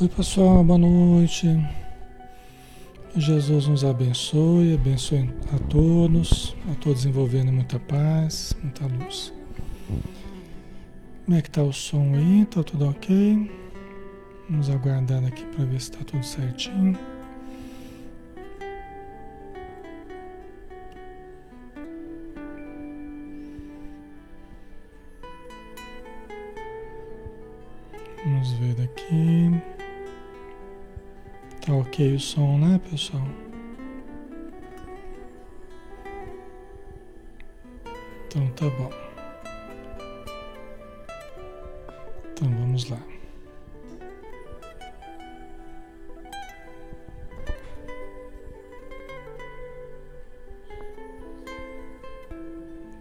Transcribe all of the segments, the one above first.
Oi, pessoal, boa noite. Jesus nos abençoe, abençoe a todos, a todos envolvendo muita paz, muita luz. Como é que tá o som aí? Tá tudo ok? Vamos aguardar aqui para ver se está tudo certinho. Vamos ver aqui. Tá ok o som, né, pessoal? Então tá bom. Então vamos lá.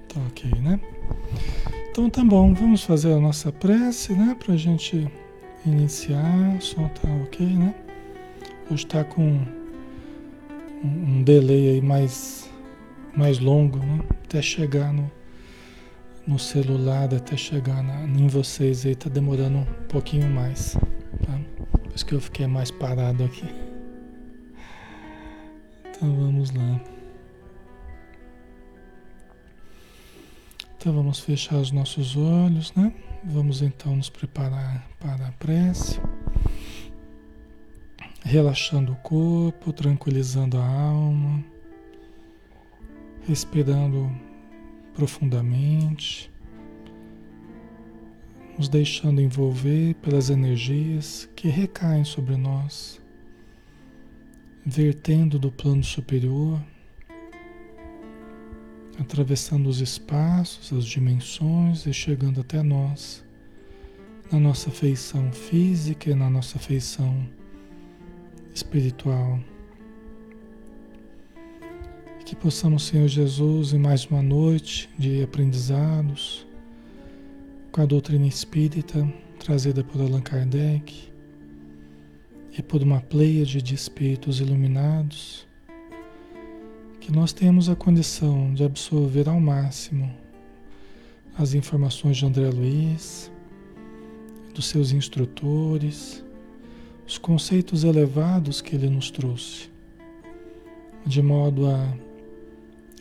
Tá ok, né? Então tá bom, vamos fazer a nossa prece, né? Pra gente iniciar. O som tá ok, né? Está com um, um delay aí mais, mais longo, né? Até chegar no, no celular, até chegar na, em vocês aí, tá demorando um pouquinho mais. Tá? Por isso que eu fiquei mais parado aqui. Então vamos lá. Então vamos fechar os nossos olhos, né? Vamos então nos preparar para a prece relaxando o corpo, tranquilizando a alma, respirando profundamente, nos deixando envolver pelas energias que recaem sobre nós, vertendo do plano superior, atravessando os espaços, as dimensões e chegando até nós, na nossa feição física e na nossa feição espiritual. Que possamos, Senhor Jesus, em mais uma noite de aprendizados com a doutrina espírita trazida por Allan Kardec e por uma pleiade de espíritos iluminados, que nós tenhamos a condição de absorver ao máximo as informações de André Luiz, dos seus instrutores, os conceitos elevados que ele nos trouxe, de modo a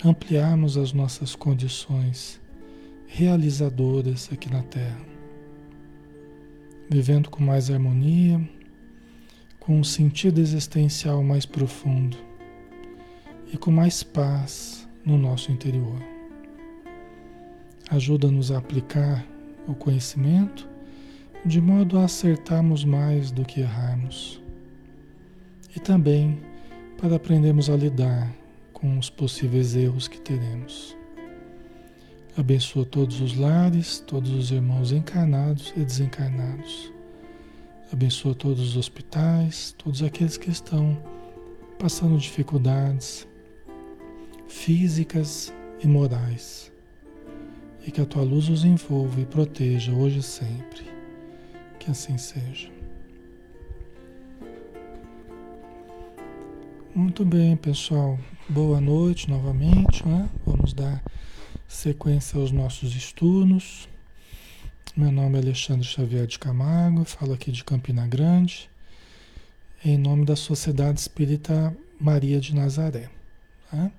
ampliarmos as nossas condições realizadoras aqui na Terra, vivendo com mais harmonia, com um sentido existencial mais profundo e com mais paz no nosso interior. Ajuda-nos a aplicar o conhecimento de modo a acertarmos mais do que errarmos. E também para aprendermos a lidar com os possíveis erros que teremos. Abençoa todos os lares, todos os irmãos encarnados e desencarnados. Abençoa todos os hospitais, todos aqueles que estão passando dificuldades físicas e morais. E que a tua luz os envolva e proteja hoje e sempre. Que assim seja. Muito bem, pessoal. Boa noite novamente. Né? Vamos dar sequência aos nossos estudos. Meu nome é Alexandre Xavier de Camargo, falo aqui de Campina Grande, em nome da Sociedade Espírita Maria de Nazaré. Tá?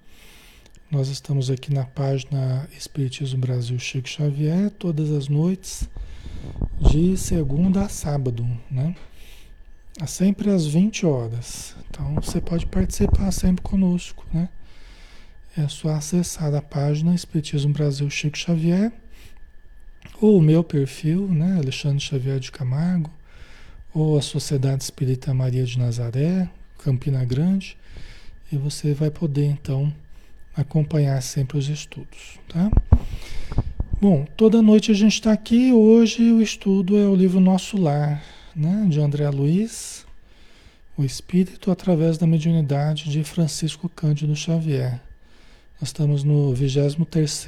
Nós estamos aqui na página Espiritismo Brasil Chico Xavier, todas as noites de segunda a sábado, né? Sempre às 20 horas. Então você pode participar sempre conosco, né? É só acessar a página Espiritismo Brasil Chico Xavier ou o meu perfil, né, Alexandre Xavier de Camargo, ou a Sociedade Espírita Maria de Nazaré, Campina Grande, e você vai poder então acompanhar sempre os estudos, tá? Bom, toda noite a gente está aqui. Hoje o estudo é o livro Nosso Lar, né, de André Luiz, O Espírito através da Mediunidade de Francisco Cândido Xavier. Nós estamos no 23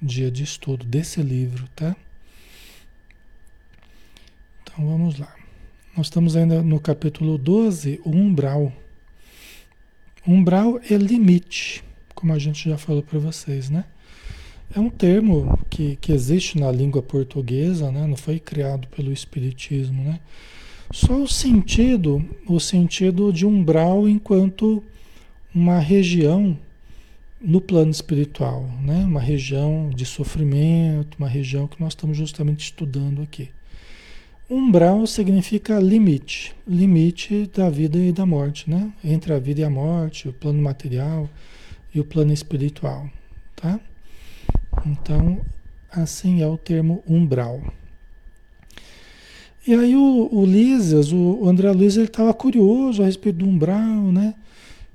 dia de estudo desse livro, tá? Então vamos lá. Nós estamos ainda no capítulo 12, o umbral. Umbral é limite, como a gente já falou para vocês, né? É um termo que, que existe na língua portuguesa, né? não foi criado pelo Espiritismo. Né? Só o sentido, o sentido de umbral enquanto uma região no plano espiritual, né? Uma região de sofrimento, uma região que nós estamos justamente estudando aqui. Umbral significa limite, limite da vida e da morte, né? Entre a vida e a morte, o plano material e o plano espiritual, tá? Então, assim é o termo umbral. E aí o, o o André Luiz, ele estava curioso a respeito do umbral, né?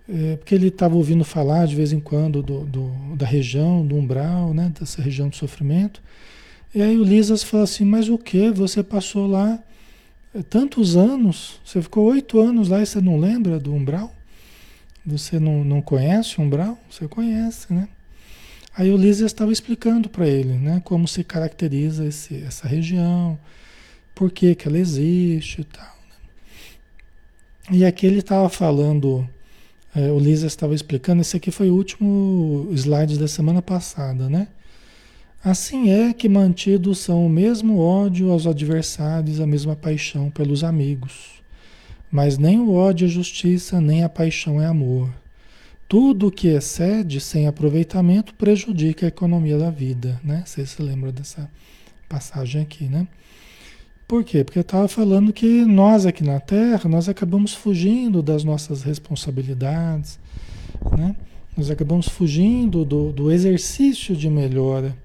É, porque ele estava ouvindo falar de vez em quando do, do, da região, do umbral, né? Dessa região de sofrimento. E aí o Lisas falou assim, mas o que? Você passou lá é, tantos anos, você ficou oito anos lá e você não lembra do umbral? Você não, não conhece o umbral? Você conhece, né? Aí o Lisas estava explicando para ele, né? Como se caracteriza esse, essa região, por que, que ela existe e tal. Né? E aqui ele estava falando, é, o Lisa estava explicando, esse aqui foi o último slide da semana passada, né? Assim é que mantidos são o mesmo ódio aos adversários, a mesma paixão pelos amigos. Mas nem o ódio é justiça, nem a paixão é amor. Tudo que excede sem aproveitamento prejudica a economia da vida, né? Você se lembra dessa passagem aqui, né? Por quê? Porque eu estava falando que nós aqui na Terra, nós acabamos fugindo das nossas responsabilidades, né? Nós acabamos fugindo do, do exercício de melhora,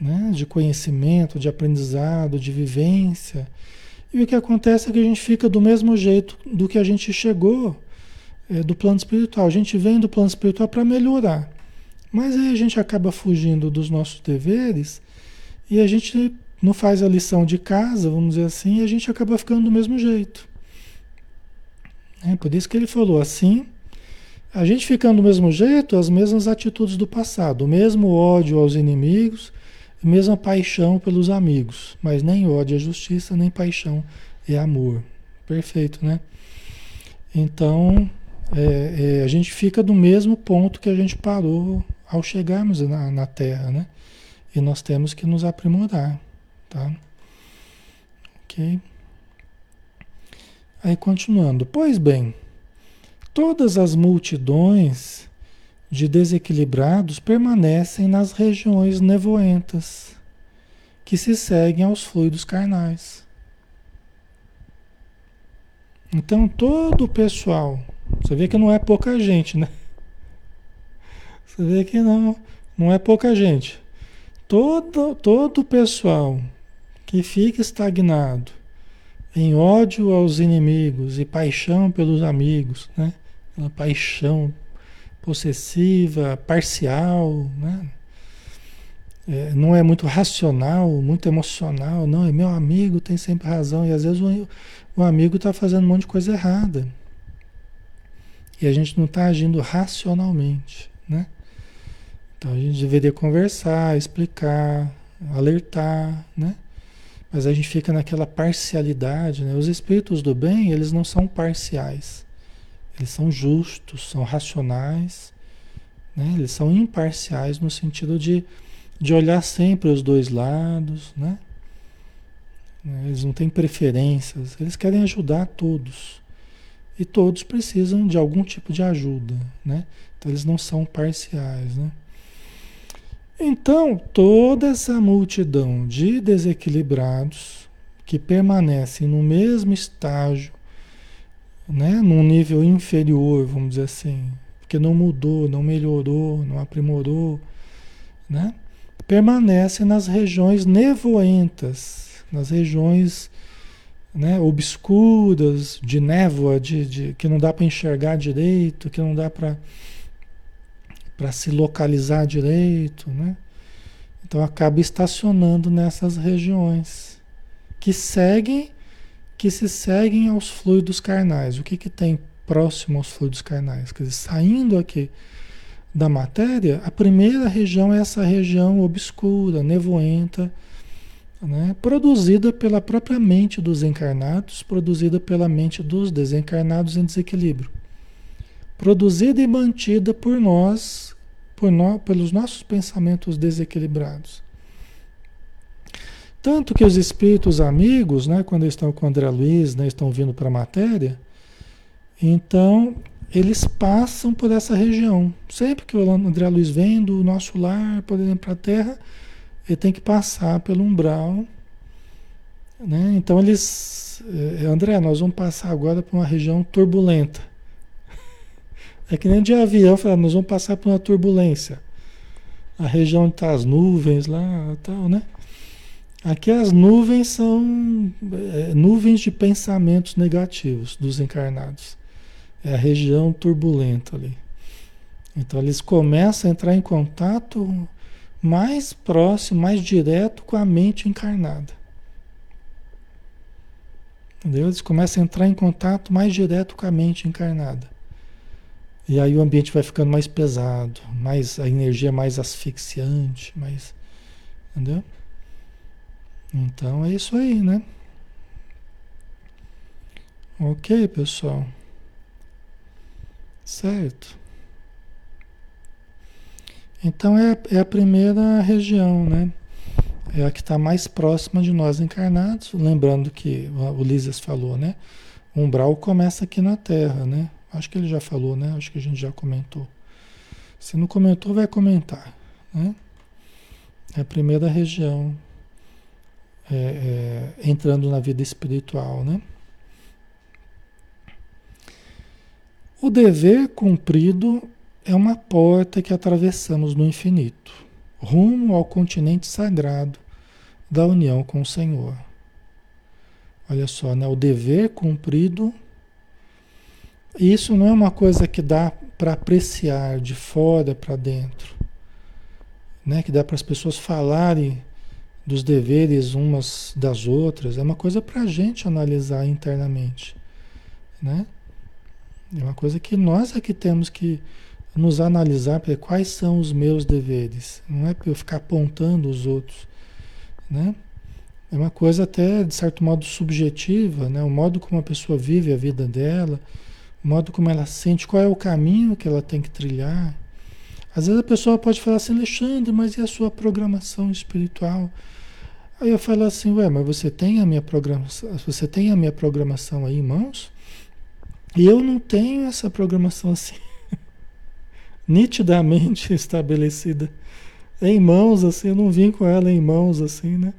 né? de conhecimento, de aprendizado, de vivência. E o que acontece é que a gente fica do mesmo jeito do que a gente chegou é, do plano espiritual. A gente vem do plano espiritual para melhorar. Mas aí a gente acaba fugindo dos nossos deveres e a gente não faz a lição de casa, vamos dizer assim, e a gente acaba ficando do mesmo jeito. É por isso que ele falou assim, a gente ficando do mesmo jeito, as mesmas atitudes do passado, o mesmo ódio aos inimigos, a mesma paixão pelos amigos, mas nem ódio é justiça, nem paixão é amor. Perfeito, né? Então, é, é, a gente fica do mesmo ponto que a gente parou ao chegarmos na, na Terra, né? E nós temos que nos aprimorar. Tá? Ok? Aí continuando. Pois bem, todas as multidões de desequilibrados permanecem nas regiões nevoentas que se seguem aos fluidos carnais. Então todo o pessoal, você vê que não é pouca gente, né? Você vê que não, não é pouca gente. Todo, todo o pessoal que fica estagnado em ódio aos inimigos e paixão pelos amigos, né? Uma paixão possessiva, parcial, né? É, não é muito racional, muito emocional, não, é meu amigo tem sempre razão, e às vezes o, o amigo está fazendo um monte de coisa errada. E a gente não está agindo racionalmente, né? Então a gente deveria conversar, explicar, alertar, né? Mas a gente fica naquela parcialidade, né? Os espíritos do bem, eles não são parciais. Eles são justos, são racionais, né? Eles são imparciais no sentido de, de olhar sempre os dois lados, né? Eles não têm preferências, eles querem ajudar todos. E todos precisam de algum tipo de ajuda, né? Então eles não são parciais, né? Então, toda essa multidão de desequilibrados que permanecem no mesmo estágio, né, num nível inferior, vamos dizer assim, porque não mudou, não melhorou, não aprimorou, né, permanecem nas regiões nevoentas, nas regiões né, obscuras, de névoa, de, de que não dá para enxergar direito, que não dá para se localizar direito, né? Então acaba estacionando nessas regiões que seguem, que se seguem aos fluidos carnais. O que, que tem próximo aos fluidos carnais? Quer dizer, saindo aqui da matéria, a primeira região é essa região obscura, nevoenta, né? produzida pela própria mente dos encarnados, produzida pela mente dos desencarnados em desequilíbrio. Produzida e mantida por nós por nós, pelos nossos pensamentos desequilibrados. Tanto que os espíritos amigos, né, quando estão com André Luiz, né, estão vindo para a matéria, então eles passam por essa região. Sempre que o André Luiz vem do nosso lar, por exemplo, para a Terra, ele tem que passar pelo umbral. Né? Então eles. Eh, André, nós vamos passar agora por uma região turbulenta. É que nem de avião, falar, nós vamos passar por uma turbulência. A região onde estão tá as nuvens lá tal, né? Aqui as nuvens são é, nuvens de pensamentos negativos dos encarnados. É a região turbulenta ali. Então eles começam a entrar em contato mais próximo, mais direto com a mente encarnada. Entendeu? Eles começam a entrar em contato mais direto com a mente encarnada. E aí o ambiente vai ficando mais pesado, mais a energia mais asfixiante, mais entendeu? Então é isso aí, né? Ok, pessoal. Certo. Então é, é a primeira região, né? É a que está mais próxima de nós encarnados. Lembrando que o Lises falou, né? O umbral começa aqui na Terra, né? Acho que ele já falou, né? Acho que a gente já comentou. Se não comentou, vai comentar, né? É a primeira região é, é, entrando na vida espiritual, né? O dever cumprido é uma porta que atravessamos no infinito, rumo ao continente sagrado da união com o Senhor. Olha só, né? O dever cumprido. Isso não é uma coisa que dá para apreciar de fora para dentro, né? Que dá para as pessoas falarem dos deveres umas das outras, é uma coisa para a gente analisar internamente, né? É uma coisa que nós é que temos que nos analisar para quais são os meus deveres, não é para eu ficar apontando os outros, né? É uma coisa até de certo modo subjetiva, né? O modo como a pessoa vive a vida dela, o modo como ela sente, qual é o caminho que ela tem que trilhar. Às vezes a pessoa pode falar assim, Alexandre, mas e a sua programação espiritual? Aí eu falo assim, ué, mas você tem a minha programação, você tem a minha programação aí em mãos? E eu não tenho essa programação assim nitidamente estabelecida em mãos assim, eu não vim com ela em mãos assim, né?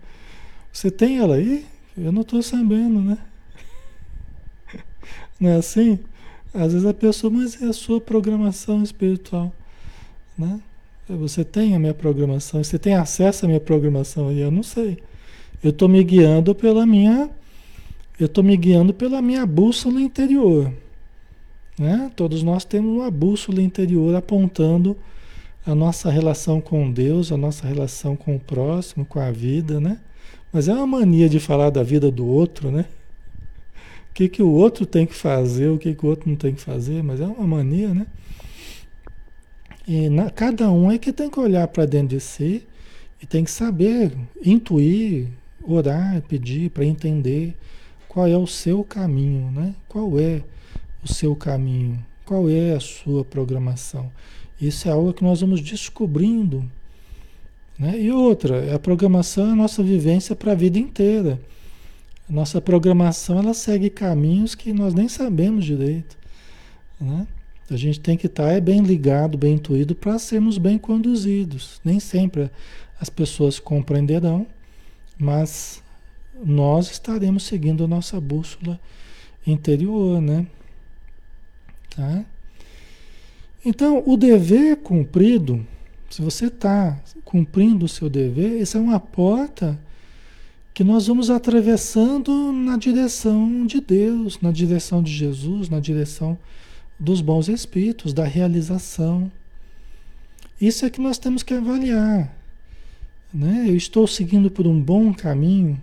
Você tem ela aí? Eu não estou sabendo, né? Não é assim? Às vezes a pessoa, mas é a sua programação espiritual, né? Você tem a minha programação, você tem acesso à minha programação aí, eu não sei. Eu estou me guiando pela minha, eu estou me guiando pela minha bússola interior. Né? Todos nós temos uma bússola interior apontando a nossa relação com Deus, a nossa relação com o próximo, com a vida, né? Mas é uma mania de falar da vida do outro, né? O que, que o outro tem que fazer, o que, que o outro não tem que fazer, mas é uma mania, né? E na, cada um é que tem que olhar para dentro de si e tem que saber, intuir, orar, pedir para entender qual é o seu caminho, né? Qual é o seu caminho? Qual é a sua programação? Isso é algo que nós vamos descobrindo. Né? E outra, a programação é a nossa vivência para a vida inteira. A nossa programação ela segue caminhos que nós nem sabemos direito. Né? A gente tem que estar tá, é bem ligado, bem intuído para sermos bem conduzidos. Nem sempre as pessoas compreenderão, mas nós estaremos seguindo a nossa bússola interior, né? Tá? Então, o dever cumprido, se você está cumprindo o seu dever, isso é uma porta que nós vamos atravessando na direção de Deus, na direção de Jesus, na direção dos bons espíritos, da realização. Isso é que nós temos que avaliar. Né? Eu estou seguindo por um bom caminho.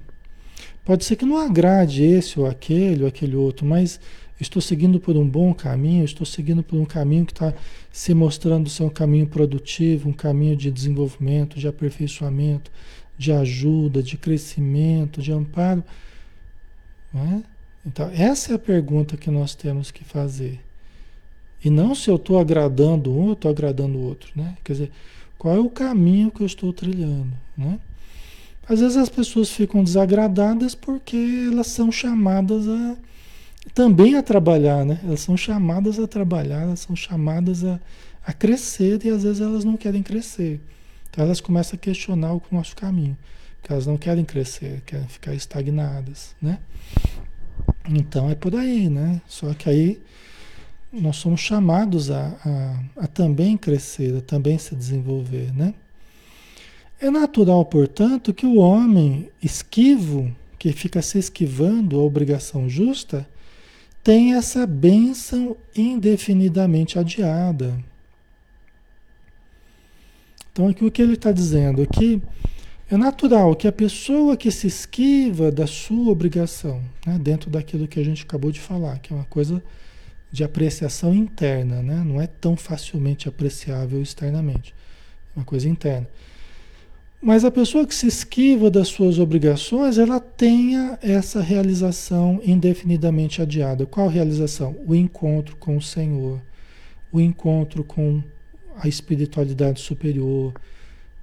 Pode ser que não agrade esse ou aquele ou aquele outro, mas estou seguindo por um bom caminho, estou seguindo por um caminho que está se mostrando ser um caminho produtivo, um caminho de desenvolvimento, de aperfeiçoamento, de ajuda, de crescimento, de amparo. É? Então, essa é a pergunta que nós temos que fazer. E não se eu estou agradando um, eu estou agradando o outro. Né? Quer dizer, qual é o caminho que eu estou trilhando? Né? Às vezes as pessoas ficam desagradadas porque elas são chamadas a também a trabalhar, né? Elas são chamadas a trabalhar, elas são chamadas a, a crescer e às vezes elas não querem crescer. Então elas começam a questionar o nosso caminho, porque elas não querem crescer, querem ficar estagnadas, né? Então é por aí, né? Só que aí nós somos chamados a, a, a também crescer, a também se desenvolver, né? É natural, portanto, que o homem esquivo, que fica se esquivando a obrigação justa, tem essa bênção indefinidamente adiada. Então, aqui o que ele está dizendo aqui é natural que a pessoa que se esquiva da sua obrigação, né, dentro daquilo que a gente acabou de falar, que é uma coisa de apreciação interna, né, não é tão facilmente apreciável externamente, é uma coisa interna. Mas a pessoa que se esquiva das suas obrigações, ela tenha essa realização indefinidamente adiada. Qual realização? O encontro com o Senhor, o encontro com a espiritualidade superior,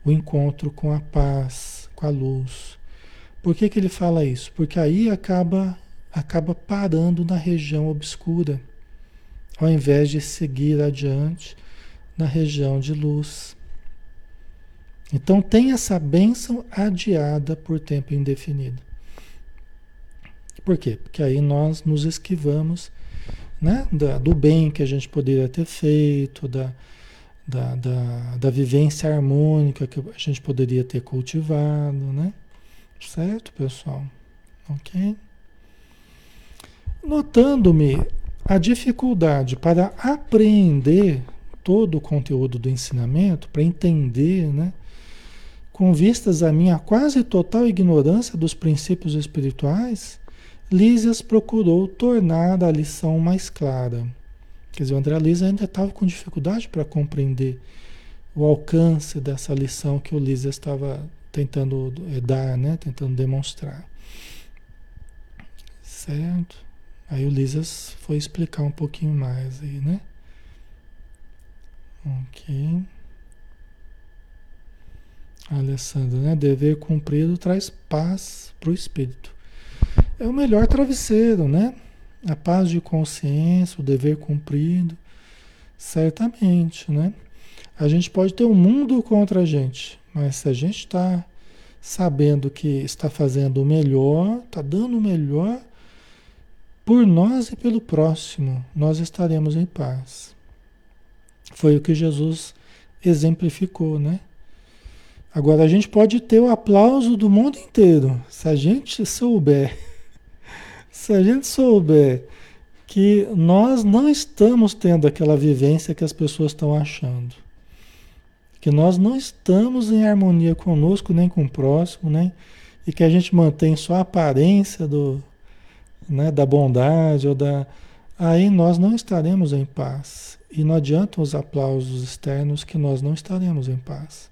o encontro com a paz, com a luz. Por que, que ele fala isso? Porque aí acaba, acaba parando na região obscura, ao invés de seguir adiante na região de luz. Então tem essa bênção adiada por tempo indefinido. Por quê? Porque aí nós nos esquivamos né, da, do bem que a gente poderia ter feito, da, da, da, da vivência harmônica que a gente poderia ter cultivado, né? Certo, pessoal? Ok? Notando-me a dificuldade para apreender todo o conteúdo do ensinamento, para entender, né? com vistas à minha quase total ignorância dos princípios espirituais, Lísias procurou tornar a lição mais clara. Quer dizer, o André Lísias ainda estava com dificuldade para compreender o alcance dessa lição que o Lísias estava tentando eh, dar, né? tentando demonstrar. Certo? Aí o Lísias foi explicar um pouquinho mais aí, né? Ok. Alessandra, né? Dever cumprido traz paz para o espírito. É o melhor travesseiro, né? A paz de consciência, o dever cumprido, certamente, né? A gente pode ter um mundo contra a gente, mas se a gente está sabendo que está fazendo o melhor, está dando o melhor por nós e pelo próximo, nós estaremos em paz. Foi o que Jesus exemplificou, né? Agora a gente pode ter o aplauso do mundo inteiro, se a gente souber, se a gente souber que nós não estamos tendo aquela vivência que as pessoas estão achando, que nós não estamos em harmonia conosco nem com o próximo, né? E que a gente mantém só a aparência do, né, da bondade ou da, aí nós não estaremos em paz. E não adianta os aplausos externos que nós não estaremos em paz.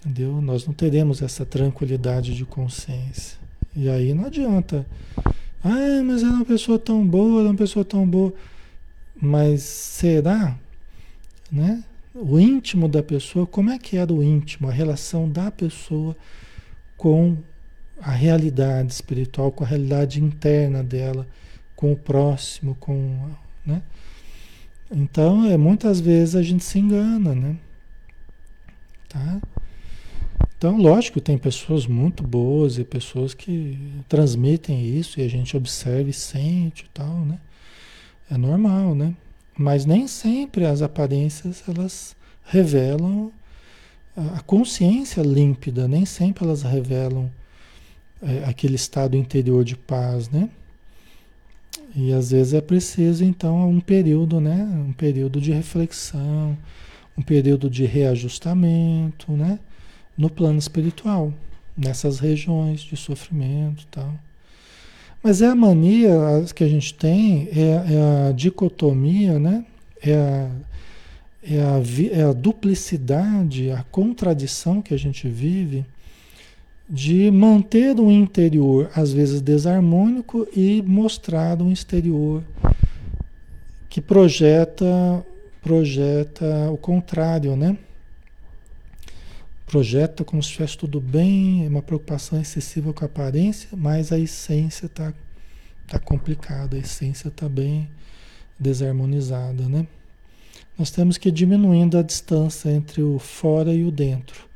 Entendeu? Nós não teremos essa tranquilidade de consciência. E aí não adianta. Ah, mas era uma pessoa tão boa, era uma pessoa tão boa. Mas será? Né? O íntimo da pessoa, como é que era o íntimo, a relação da pessoa com a realidade espiritual, com a realidade interna dela, com o próximo, com, né? Então, é muitas vezes a gente se engana, né? Tá? Então, lógico, tem pessoas muito boas e pessoas que transmitem isso e a gente observa e sente e tal, né? É normal, né? Mas nem sempre as aparências elas revelam a consciência límpida, nem sempre elas revelam é, aquele estado interior de paz, né? E às vezes é preciso então um período, né? Um período de reflexão, um período de reajustamento, né? no plano espiritual, nessas regiões de sofrimento tal. Mas é a mania que a gente tem, é, é a dicotomia, né? É a, é, a, é a duplicidade, a contradição que a gente vive de manter um interior às vezes desarmônico e mostrar um exterior que projeta projeta o contrário, né? projeta como se estivesse tudo bem, é uma preocupação excessiva com a aparência, mas a essência está tá complicada, a essência está bem desarmonizada, né? Nós temos que ir diminuindo a distância entre o fora e o dentro,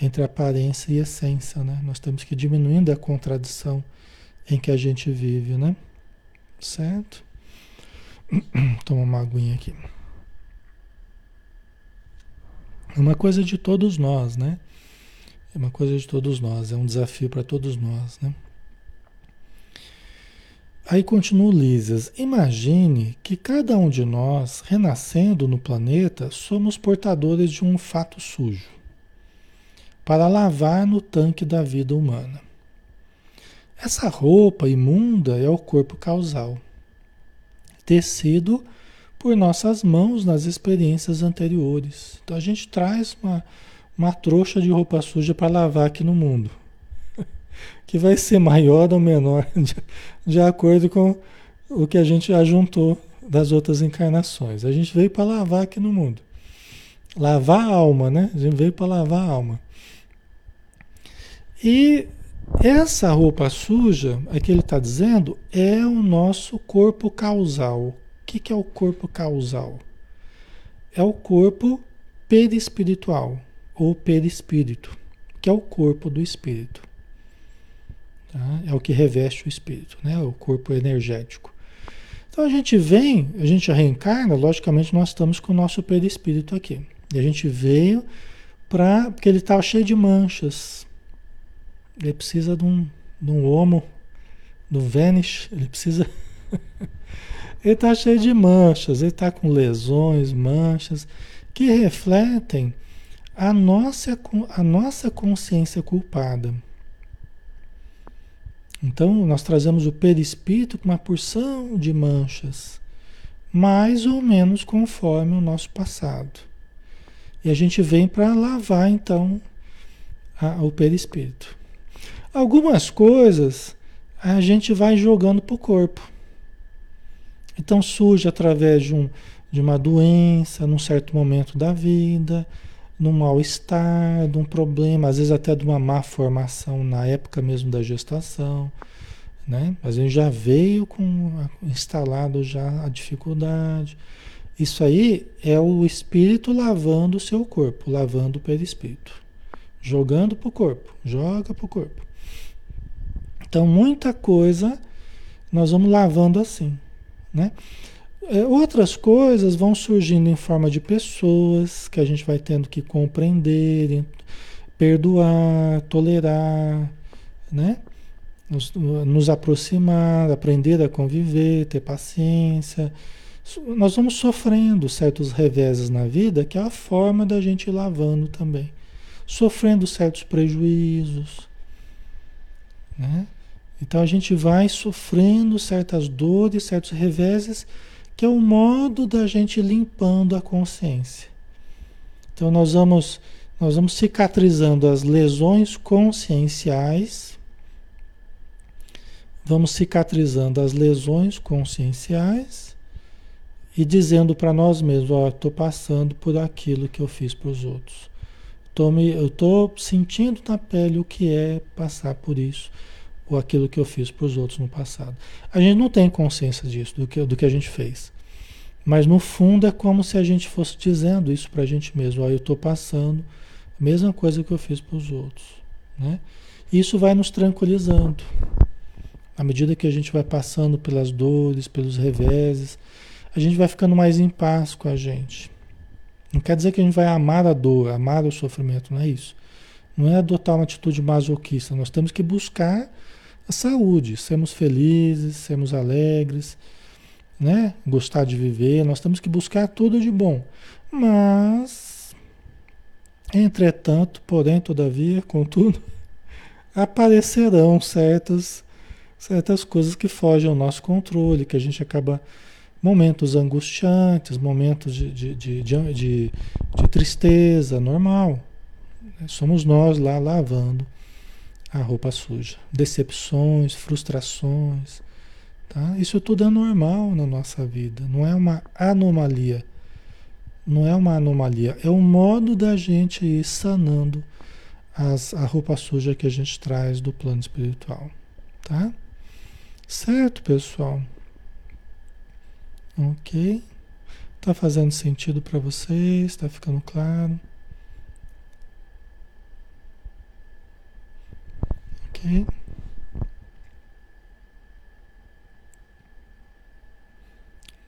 entre aparência e essência, né? Nós temos que ir diminuindo a contradição em que a gente vive, né? Certo? Toma uma aguinha aqui. É uma coisa de todos nós, né? É uma coisa de todos nós, é um desafio para todos nós, né? Aí continua Lísias. Imagine que cada um de nós, renascendo no planeta, somos portadores de um fato sujo para lavar no tanque da vida humana. Essa roupa imunda é o corpo causal, tecido por nossas mãos nas experiências anteriores. Então a gente traz uma, uma trouxa de roupa suja para lavar aqui no mundo, que vai ser maior ou menor de, de acordo com o que a gente ajuntou das outras encarnações. A gente veio para lavar aqui no mundo. Lavar a alma, né? A gente veio para lavar a alma. E essa roupa suja, que ele está dizendo, é o nosso corpo causal, que, que é o corpo causal? É o corpo perispiritual ou perispírito, que é o corpo do espírito. Tá? É o que reveste o espírito, né? o corpo energético. Então a gente vem, a gente reencarna, logicamente nós estamos com o nosso perispírito aqui. E a gente veio para. porque ele estava cheio de manchas. Ele precisa de um, de um homo, do Vênus, ele precisa. Ele está cheio de manchas, ele está com lesões, manchas, que refletem a nossa, a nossa consciência culpada. Então, nós trazemos o perispírito com uma porção de manchas, mais ou menos conforme o nosso passado. E a gente vem para lavar, então, a, o perispírito. Algumas coisas a gente vai jogando para o corpo. Então surge através de, um, de uma doença, num certo momento da vida, num mal-estar, de um problema, às vezes até de uma má formação na época mesmo da gestação. Né? Às vezes já veio com instalado já a dificuldade. Isso aí é o espírito lavando o seu corpo, lavando o perispírito. Jogando para o corpo, joga para o corpo. Então, muita coisa nós vamos lavando assim. Né? É, outras coisas vão surgindo em forma de pessoas que a gente vai tendo que compreender, perdoar, tolerar, né? Nos, nos, aproximar, aprender a conviver, ter paciência. Nós vamos sofrendo certos reveses na vida, que é a forma da gente ir lavando também. Sofrendo certos prejuízos, né? Então a gente vai sofrendo certas dores, certos reveses, que é o modo da gente limpando a consciência. Então nós vamos nós vamos cicatrizando as lesões conscienciais, vamos cicatrizando as lesões conscienciais e dizendo para nós mesmos, ó, estou passando por aquilo que eu fiz para os outros. Tô me, eu estou sentindo na pele o que é passar por isso ou aquilo que eu fiz para os outros no passado. A gente não tem consciência disso, do que, do que a gente fez. Mas no fundo é como se a gente fosse dizendo isso para a gente mesmo. Ó, eu estou passando a mesma coisa que eu fiz para os outros. Né? Isso vai nos tranquilizando. À medida que a gente vai passando pelas dores, pelos reveses, a gente vai ficando mais em paz com a gente. Não quer dizer que a gente vai amar a dor, amar o sofrimento, não é isso. Não é adotar uma atitude masoquista. Nós temos que buscar a saúde, sermos felizes, sermos alegres, né? Gostar de viver, nós temos que buscar tudo de bom. Mas, entretanto, porém, todavia, contudo, aparecerão certas, certas coisas que fogem ao nosso controle, que a gente acaba momentos angustiantes, momentos de, de, de, de, de tristeza, normal. Somos nós lá lavando a roupa suja. Decepções, frustrações. Tá? Isso tudo é normal na nossa vida, não é uma anomalia. Não é uma anomalia, é um modo da gente ir sanando as, a roupa suja que a gente traz do plano espiritual, tá? Certo, pessoal? Ok? Tá fazendo sentido para vocês? Tá ficando claro? Ok?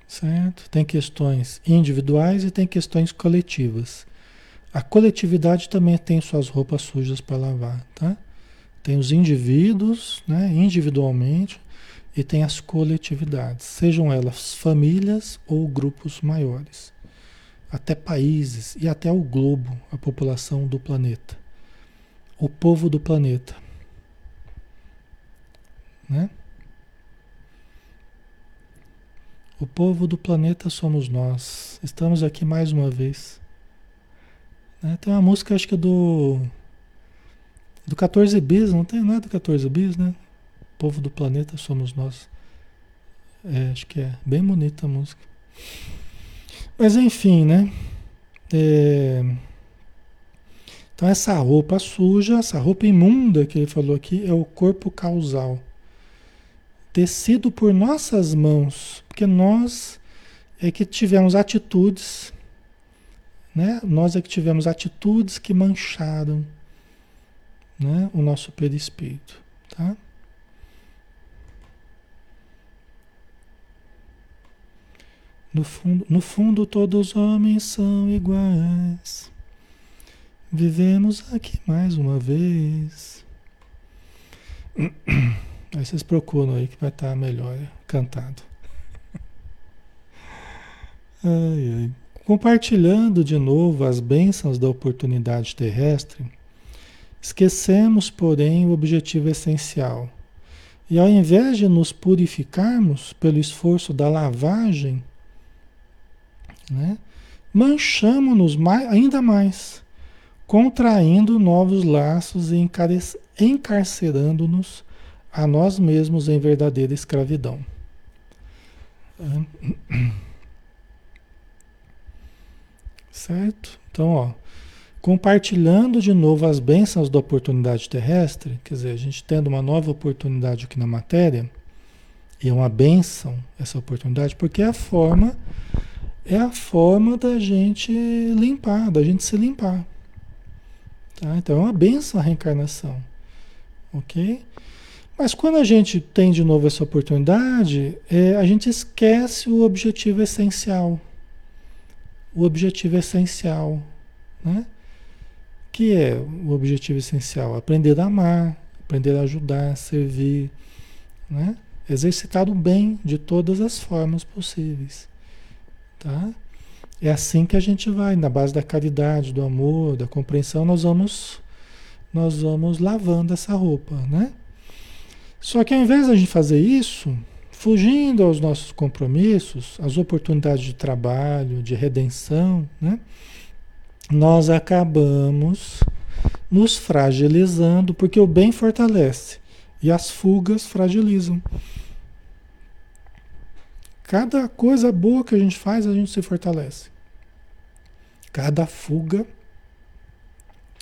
Certo? Tem questões individuais e tem questões coletivas. A coletividade também tem suas roupas sujas para lavar, tá? Tem os indivíduos, né, individualmente, e tem as coletividades, sejam elas famílias ou grupos maiores, até países e até o globo, a população do planeta, o povo do planeta, né? O povo do planeta somos nós. Estamos aqui mais uma vez. Né? Tem uma música, acho que é do. Do 14 bis, não tem nada é do 14 bis, né? O povo do planeta somos nós. É, acho que é bem bonita a música. Mas enfim, né? É... Então essa roupa suja, essa roupa imunda que ele falou aqui é o corpo causal tecido por nossas mãos, porque nós é que tivemos atitudes, né? Nós é que tivemos atitudes que mancharam, né? O nosso perispírito, tá? No fundo, no fundo todos os homens são iguais. Vivemos aqui mais uma vez. Aí vocês procuram aí que vai estar melhor cantado. Ai, ai. Compartilhando de novo as bênçãos da oportunidade terrestre, esquecemos, porém, o objetivo essencial. E ao invés de nos purificarmos pelo esforço da lavagem, né, manchamos-nos mais, ainda mais, contraindo novos laços e encarcerando-nos a nós mesmos em verdadeira escravidão. Certo? Então, ó, compartilhando de novo as bênçãos da oportunidade terrestre, quer dizer, a gente tendo uma nova oportunidade aqui na matéria, e é uma bênção essa oportunidade, porque é a forma, é a forma da gente limpar, da gente se limpar. Tá? Então é uma bênção a reencarnação. Ok? Mas quando a gente tem de novo essa oportunidade, é, a gente esquece o objetivo essencial. O objetivo essencial, né? Que é o objetivo essencial? Aprender a amar, aprender a ajudar, servir, né? Exercitar o bem de todas as formas possíveis, tá? É assim que a gente vai, na base da caridade, do amor, da compreensão, nós vamos nós vamos lavando essa roupa, né? Só que ao invés de a gente fazer isso, fugindo aos nossos compromissos, às oportunidades de trabalho, de redenção, né? nós acabamos nos fragilizando, porque o bem fortalece e as fugas fragilizam. Cada coisa boa que a gente faz, a gente se fortalece. Cada fuga,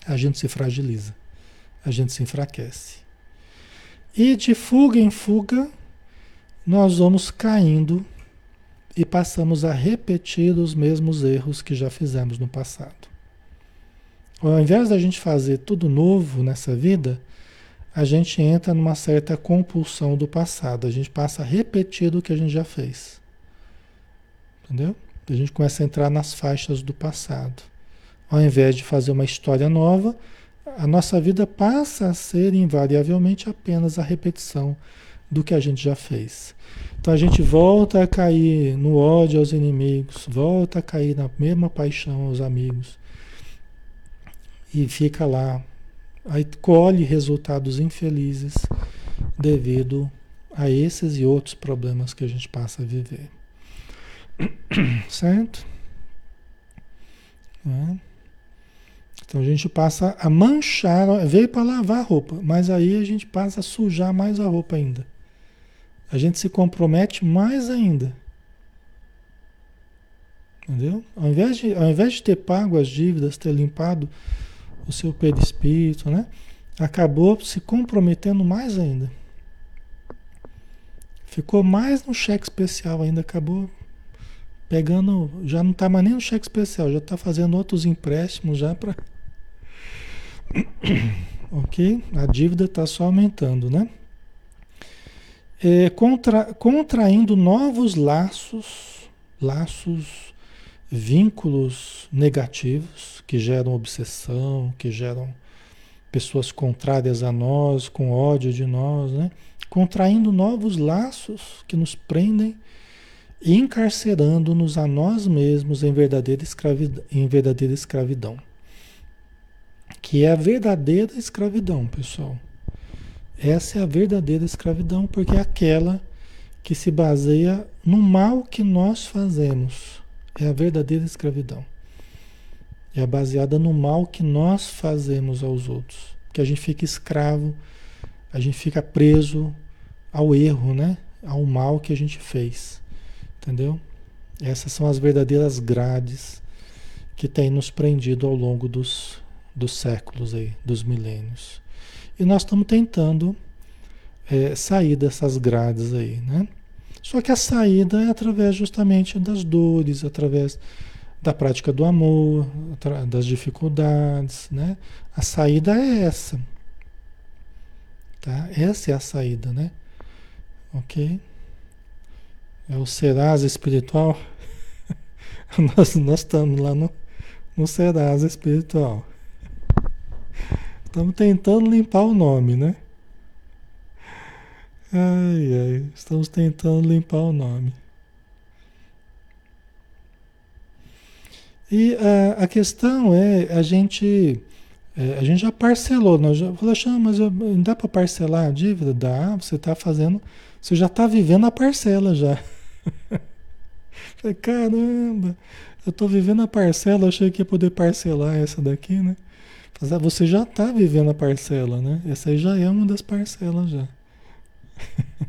a gente se fragiliza, a gente se enfraquece. E de fuga em fuga, nós vamos caindo e passamos a repetir os mesmos erros que já fizemos no passado. Ao invés da gente fazer tudo novo nessa vida, a gente entra numa certa compulsão do passado. A gente passa a repetir o que a gente já fez. Entendeu? A gente começa a entrar nas faixas do passado. Ao invés de fazer uma história nova, a nossa vida passa a ser invariavelmente apenas a repetição do que a gente já fez. Então a gente volta a cair no ódio aos inimigos, volta a cair na mesma paixão aos amigos. E fica lá. Aí colhe resultados infelizes devido a esses e outros problemas que a gente passa a viver. Certo? É. Então a gente passa a manchar, veio para lavar a roupa, mas aí a gente passa a sujar mais a roupa ainda. A gente se compromete mais ainda. Entendeu? Ao invés, de, ao invés de ter pago as dívidas, ter limpado o seu perispírito, né? Acabou se comprometendo mais ainda. Ficou mais no cheque especial ainda, acabou pegando, já não está mais nem no cheque especial, já está fazendo outros empréstimos já para. ok? A dívida está só aumentando, né? É, contra, contraindo novos laços, laços, vínculos negativos que geram obsessão, que geram pessoas contrárias a nós, com ódio de nós, né? Contraindo novos laços que nos prendem e encarcerando-nos a nós mesmos em verdadeira, em verdadeira escravidão. Que é a verdadeira escravidão, pessoal. Essa é a verdadeira escravidão, porque é aquela que se baseia no mal que nós fazemos. É a verdadeira escravidão. É baseada no mal que nós fazemos aos outros. Que a gente fica escravo, a gente fica preso ao erro, né? Ao mal que a gente fez. Entendeu? Essas são as verdadeiras grades que têm nos prendido ao longo dos, dos séculos aí, dos milênios. E nós estamos tentando é, sair dessas grades aí, né? Só que a saída é através justamente das dores, através da prática do amor, das dificuldades, né? A saída é essa. Tá? Essa é a saída, né? Ok? É o Serasa espiritual. nós, nós estamos lá no, no Serasa espiritual. Estamos tentando limpar o nome, né? Ai, ai, estamos tentando limpar o nome. E a, a questão é, a gente, é, a gente já parcelou, nós já falou, mas eu, dá para parcelar a dívida? Dá, você está fazendo, você já está vivendo a parcela já. Caramba, eu estou vivendo a parcela, achei que ia poder parcelar essa daqui, né? Ah, você já está vivendo a parcela, né? Essa aí já é uma das parcelas já.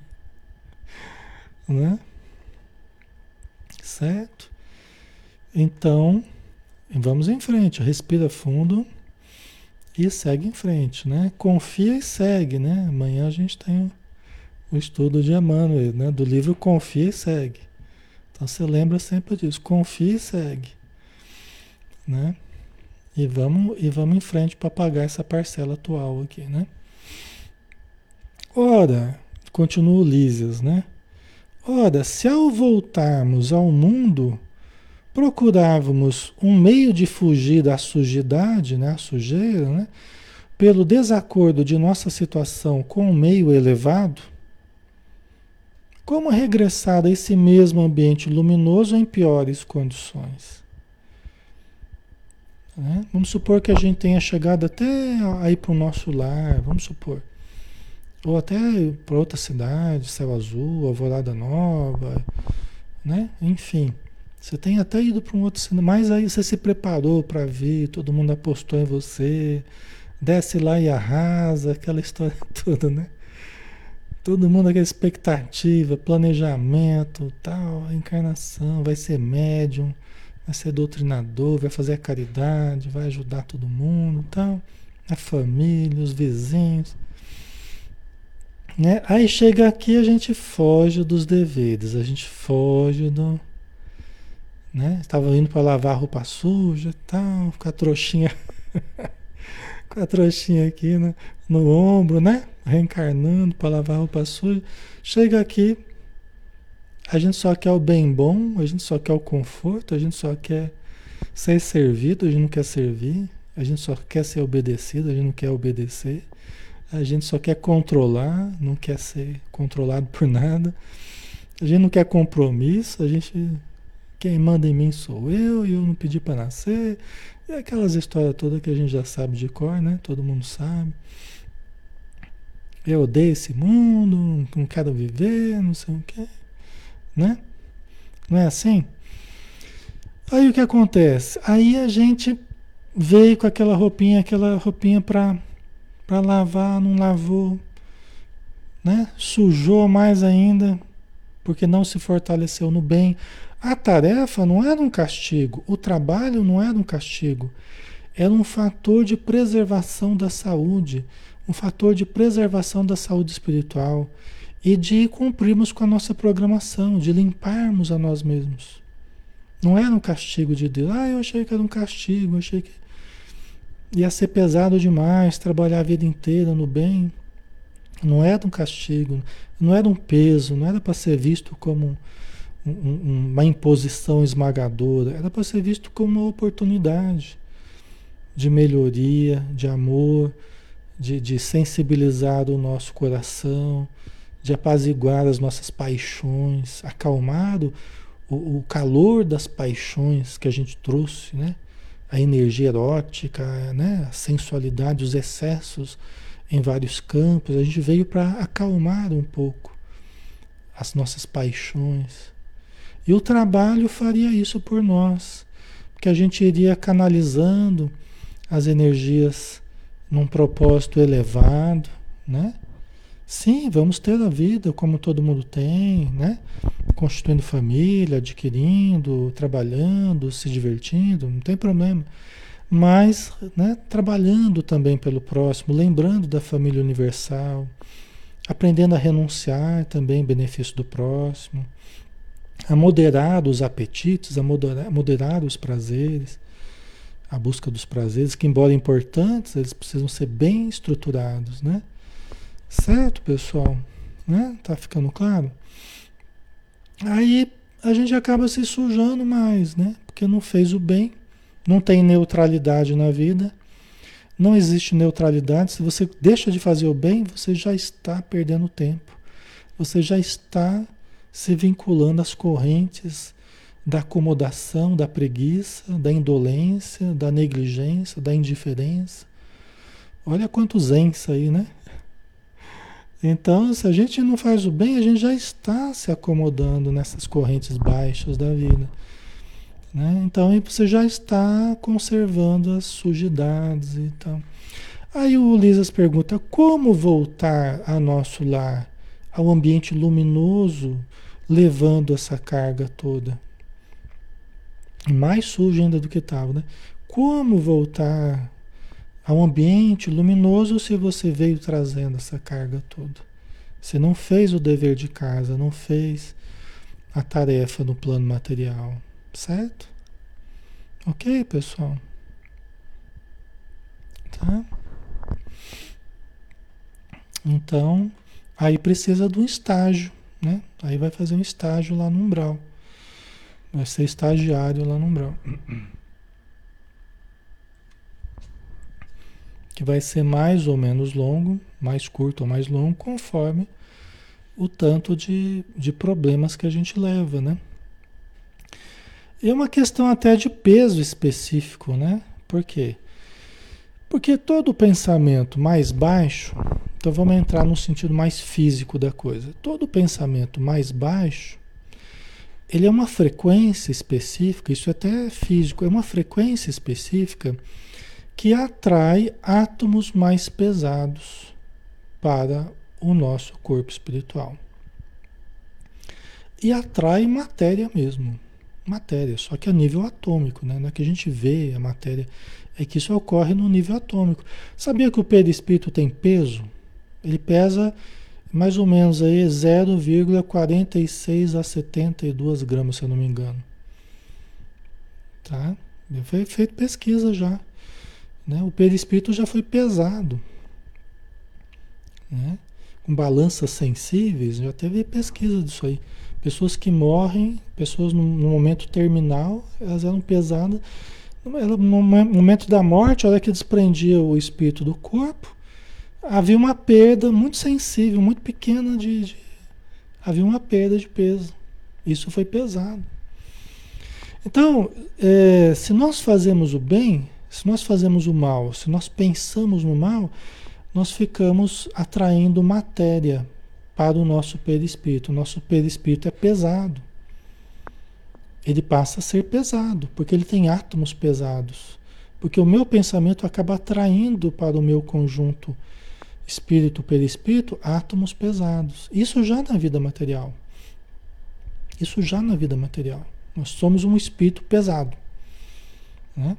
né? Certo? Então, vamos em frente, respira fundo e segue em frente, né? Confia e segue, né? Amanhã a gente tem o estudo de Emmanuel, né? Do livro Confia e Segue. Então você lembra sempre disso, confia e segue, né? E vamos, e vamos em frente para pagar essa parcela atual aqui, né? Ora, continua Lísias, né? Ora, se ao voltarmos ao mundo procurávamos um meio de fugir da sujidade, né, a sujeira, né, pelo desacordo de nossa situação com o meio elevado, como regressar a esse mesmo ambiente luminoso em piores condições? Né? Vamos supor que a gente tenha chegado até aí para o nosso lar, vamos supor. Ou até para outra cidade, Céu Azul, Alvorada Nova, né? Enfim, você tem até ido para um outro cidade, mas aí você se preparou para vir, todo mundo apostou em você, desce lá e arrasa, aquela história toda, né? Todo mundo aquela expectativa, planejamento, tal, encarnação, vai ser médium vai ser doutrinador, vai fazer a caridade, vai ajudar todo mundo, tal, a família, os vizinhos. Né? Aí chega aqui a gente foge dos deveres, a gente foge do. Né? Estava indo para lavar roupa suja tal, com a trouxinha. com a trouxinha aqui no, no ombro, né? Reencarnando para lavar roupa suja. Chega aqui, a gente só quer o bem bom, a gente só quer o conforto, a gente só quer ser servido, a gente não quer servir, a gente só quer ser obedecido, a gente não quer obedecer, a gente só quer controlar, não quer ser controlado por nada, a gente não quer compromisso, a gente. Quem manda em mim sou eu, e eu não pedi para nascer, e aquelas histórias todas que a gente já sabe de cor, né? Todo mundo sabe. Eu odeio esse mundo, não quero viver, não sei o quê né? Não é assim? Aí o que acontece? Aí a gente veio com aquela roupinha, aquela roupinha para para lavar, não lavou, né? Sujou mais ainda, porque não se fortaleceu no bem. A tarefa não era um castigo, o trabalho não era um castigo, era um fator de preservação da saúde, um fator de preservação da saúde espiritual e de cumprirmos com a nossa programação, de limparmos a nós mesmos. Não era um castigo de Deus. Ah, eu achei que era um castigo, achei que ia ser pesado demais trabalhar a vida inteira no bem. Não era um castigo, não era um peso, não era para ser visto como um, um, uma imposição esmagadora, era para ser visto como uma oportunidade de melhoria, de amor, de, de sensibilizar o nosso coração, de apaziguar as nossas paixões, acalmar o, o, calor das paixões que a gente trouxe, né? A energia erótica, né? A sensualidade, os excessos em vários campos. A gente veio para acalmar um pouco as nossas paixões. E o trabalho faria isso por nós, porque a gente iria canalizando as energias num propósito elevado, né? Sim, vamos ter a vida como todo mundo tem, né? Constituindo família, adquirindo, trabalhando, se divertindo, não tem problema. Mas, né, trabalhando também pelo próximo, lembrando da família universal, aprendendo a renunciar também em benefício do próximo, a moderar os apetites, a moderar, moderar os prazeres, a busca dos prazeres, que embora importantes, eles precisam ser bem estruturados, né? Certo, pessoal? Né? Tá ficando claro? Aí a gente acaba se sujando mais, né? Porque não fez o bem, não tem neutralidade na vida. Não existe neutralidade. Se você deixa de fazer o bem, você já está perdendo tempo. Você já está se vinculando às correntes da acomodação, da preguiça, da indolência, da negligência, da indiferença. Olha quantos ens aí, né? Então, se a gente não faz o bem, a gente já está se acomodando nessas correntes baixas da vida. Né? Então, você já está conservando as sujidades e tal. Aí o Ulisses pergunta: como voltar a nosso lar, ao ambiente luminoso, levando essa carga toda? Mais sujo ainda do que estava, né? Como voltar ao ambiente luminoso se você veio trazendo essa carga toda. Você não fez o dever de casa, não fez a tarefa no plano material, certo? Ok, pessoal? Tá? Então, aí precisa de um estágio, né? Aí vai fazer um estágio lá no umbral. Vai ser estagiário lá no umbral. Que vai ser mais ou menos longo, mais curto ou mais longo, conforme o tanto de, de problemas que a gente leva, né? É uma questão até de peso específico, né? Por quê? Porque todo pensamento mais baixo, então vamos entrar no sentido mais físico da coisa. Todo pensamento mais baixo, ele é uma frequência específica, isso é até físico, é uma frequência específica que atrai átomos mais pesados para o nosso corpo espiritual. E atrai matéria mesmo. Matéria, só que a nível atômico, né? Não é que a gente vê a matéria, é que isso ocorre no nível atômico. Sabia que o perispírito tem peso? Ele pesa mais ou menos aí 0,46 a 72 gramas, se eu não me engano. Tá? Foi feito pesquisa já. Né? O perispírito já foi pesado. Né? Com balanças sensíveis, já teve pesquisa disso aí. Pessoas que morrem, pessoas no, no momento terminal, elas eram pesadas. No momento da morte, a hora que desprendia o espírito do corpo, havia uma perda muito sensível, muito pequena de, de havia uma perda de peso. Isso foi pesado. Então, é, se nós fazemos o bem, se nós fazemos o mal, se nós pensamos no mal, nós ficamos atraindo matéria para o nosso perispírito. O nosso perispírito é pesado. Ele passa a ser pesado, porque ele tem átomos pesados. Porque o meu pensamento acaba atraindo para o meu conjunto espírito, perispírito, átomos pesados. Isso já na vida material. Isso já na vida material. Nós somos um espírito pesado. Né?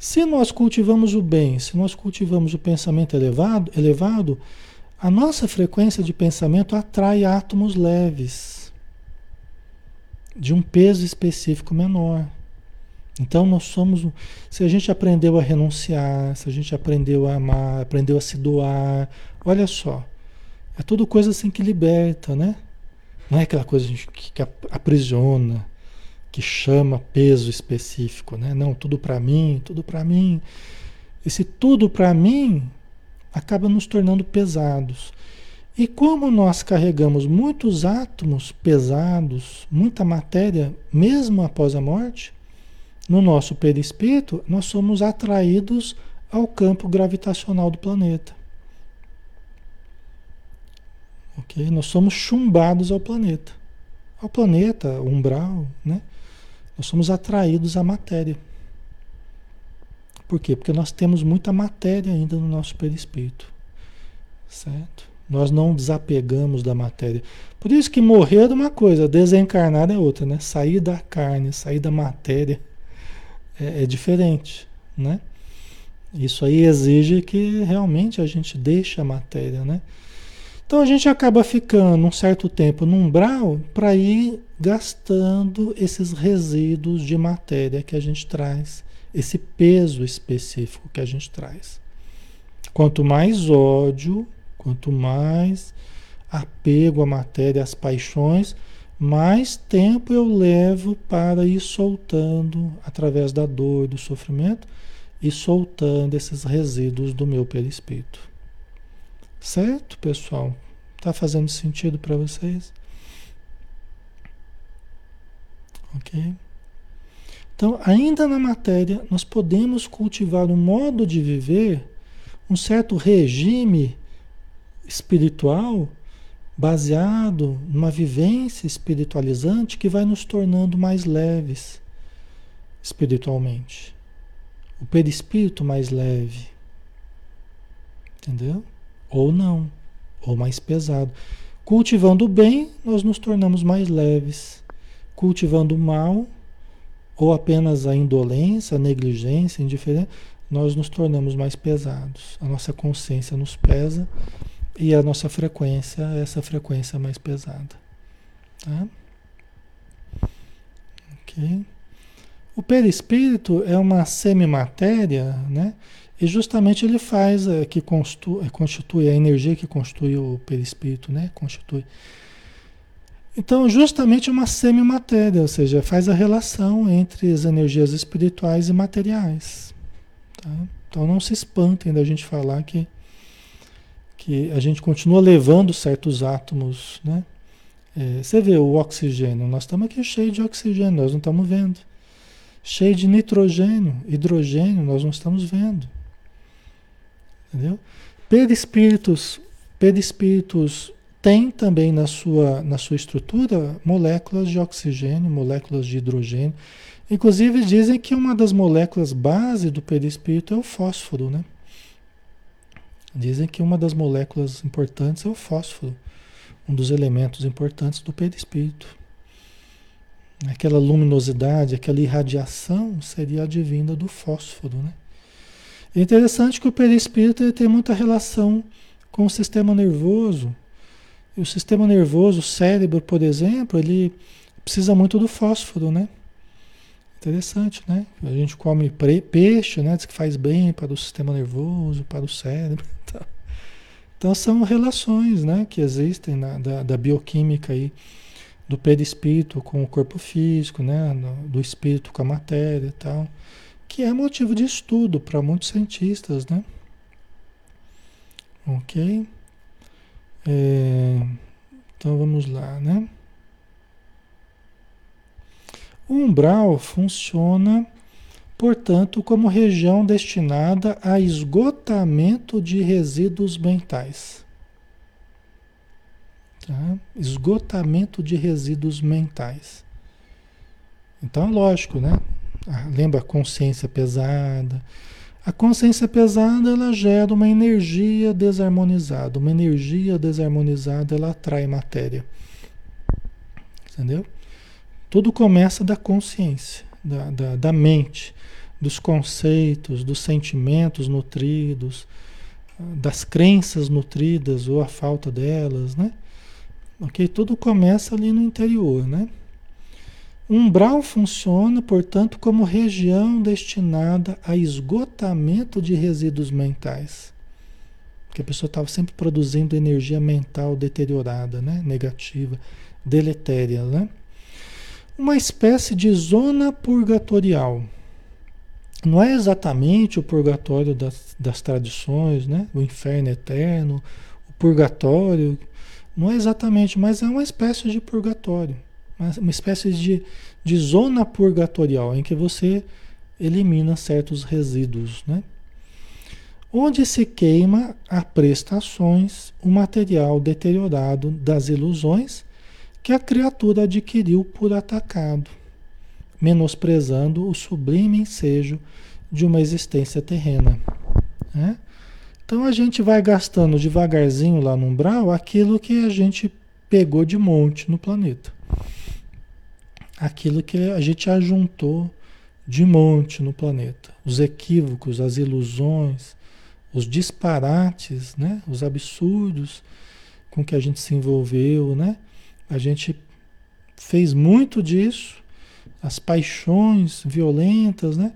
Se nós cultivamos o bem, se nós cultivamos o pensamento elevado, elevado, a nossa frequência de pensamento atrai átomos leves, de um peso específico menor. Então nós somos, se a gente aprendeu a renunciar, se a gente aprendeu a amar, aprendeu a se doar, olha só, é tudo coisa assim que liberta, né? Não é aquela coisa que, que aprisiona, que chama peso específico, né? Não, tudo para mim, tudo para mim. Esse tudo para mim acaba nos tornando pesados. E como nós carregamos muitos átomos pesados, muita matéria, mesmo após a morte, no nosso perispírito, nós somos atraídos ao campo gravitacional do planeta. Ok? Nós somos chumbados ao planeta. Ao planeta, umbral, né? Nós somos atraídos à matéria. Por quê? Porque nós temos muita matéria ainda no nosso perispírito. Certo? Nós não desapegamos da matéria. Por isso que morrer é uma coisa, desencarnar é outra, né? Sair da carne, sair da matéria é, é diferente, né? Isso aí exige que realmente a gente deixe a matéria, né? Então a gente acaba ficando um certo tempo no umbral para ir gastando esses resíduos de matéria que a gente traz, esse peso específico que a gente traz. Quanto mais ódio, quanto mais apego à matéria, às paixões, mais tempo eu levo para ir soltando através da dor, do sofrimento e soltando esses resíduos do meu perispírito. Certo, pessoal? Tá fazendo sentido para vocês? Ok? Então, ainda na matéria, nós podemos cultivar um modo de viver, um certo regime espiritual baseado numa vivência espiritualizante que vai nos tornando mais leves espiritualmente. O perispírito mais leve. Entendeu? Ou não, ou mais pesado. Cultivando o bem, nós nos tornamos mais leves. Cultivando o mal, ou apenas a indolência, a negligência, a indiferença, nós nos tornamos mais pesados. A nossa consciência nos pesa e a nossa frequência é essa frequência mais pesada. Tá? Ok? O perispírito é uma semimatéria, né? E justamente ele faz, é, que constitui, é, constitui a energia que constitui o perispírito, né? Constitui. Então, justamente uma semimatéria, ou seja, faz a relação entre as energias espirituais e materiais. Tá? Então, não se espantem da gente falar que, que a gente continua levando certos átomos, né? É, você vê o oxigênio, nós estamos aqui cheio de oxigênio, nós não estamos vendo. Cheio de nitrogênio, hidrogênio, nós não estamos vendo. Entendeu? Perispíritos, perispíritos tem também na sua, na sua estrutura moléculas de oxigênio, moléculas de hidrogênio. Inclusive dizem que uma das moléculas base do perispírito é o fósforo, né? Dizem que uma das moléculas importantes é o fósforo, um dos elementos importantes do perispírito. Aquela luminosidade, aquela irradiação seria advinda do fósforo, né? É interessante que o perispírito tem muita relação com o sistema nervoso. O sistema nervoso, o cérebro, por exemplo, ele precisa muito do fósforo, né? Interessante, né? A gente come peixe, né? Diz que faz bem para o sistema nervoso, para o cérebro. Então, então são relações, né? Que existem na, da, da bioquímica aí do perispírito com o corpo físico, né? do espírito com a matéria e tal que é motivo de estudo para muitos cientistas, né? Ok? É, então vamos lá, né? O umbral funciona, portanto, como região destinada a esgotamento de resíduos mentais. Tá? Esgotamento de resíduos mentais. Então, lógico, né? Ah, lembra a consciência pesada? A consciência pesada ela gera uma energia desarmonizada. Uma energia desarmonizada ela atrai matéria. Entendeu? Tudo começa da consciência, da, da, da mente, dos conceitos, dos sentimentos nutridos, das crenças nutridas ou a falta delas, né? Ok? Tudo começa ali no interior, né? Umbral funciona, portanto, como região destinada a esgotamento de resíduos mentais. Porque a pessoa estava sempre produzindo energia mental deteriorada, né? negativa, deletéria. Né? Uma espécie de zona purgatorial. Não é exatamente o purgatório das, das tradições, né? o inferno eterno, o purgatório. Não é exatamente, mas é uma espécie de purgatório uma espécie de, de zona purgatorial em que você elimina certos resíduos, né? Onde se queima a prestações o material deteriorado das ilusões que a criatura adquiriu por atacado, menosprezando o sublime ensejo de uma existência terrena. Né? Então a gente vai gastando devagarzinho lá no umbral aquilo que a gente pegou de monte no planeta aquilo que a gente ajuntou de monte no planeta. Os equívocos, as ilusões, os disparates, né? os absurdos com que a gente se envolveu, né? A gente fez muito disso, as paixões violentas, né?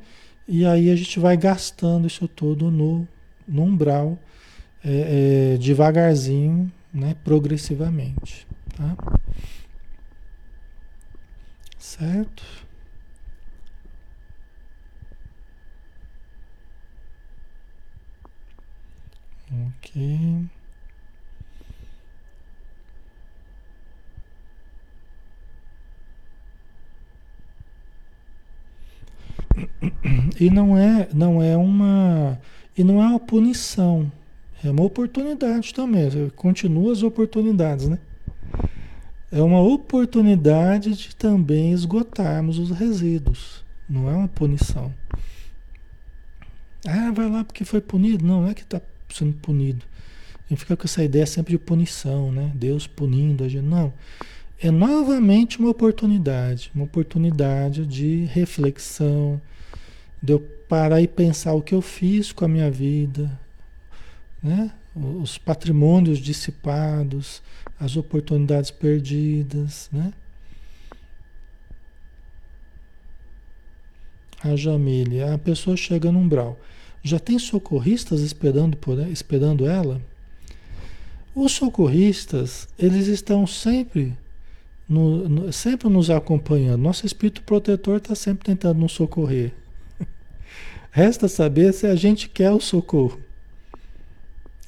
E aí a gente vai gastando isso tudo no, no umbral, é, é, devagarzinho, né? progressivamente. Tá? Certo? Ok. E não é, não é uma, e não é uma punição, é uma oportunidade também. Continua as oportunidades, né? É uma oportunidade de também esgotarmos os resíduos, não é uma punição. Ah, vai lá porque foi punido. Não, não é que está sendo punido. A gente fica com essa ideia sempre de punição, né? Deus punindo a gente. Não. É novamente uma oportunidade, uma oportunidade de reflexão, de eu parar e pensar o que eu fiz com a minha vida, né? os patrimônios dissipados, as oportunidades perdidas, né? A Jamile, a pessoa chega no umbral. Já tem socorristas esperando, por, esperando ela? Os socorristas, eles estão sempre, no, no, sempre nos acompanhando. Nosso espírito protetor está sempre tentando nos socorrer. Resta saber se a gente quer o socorro.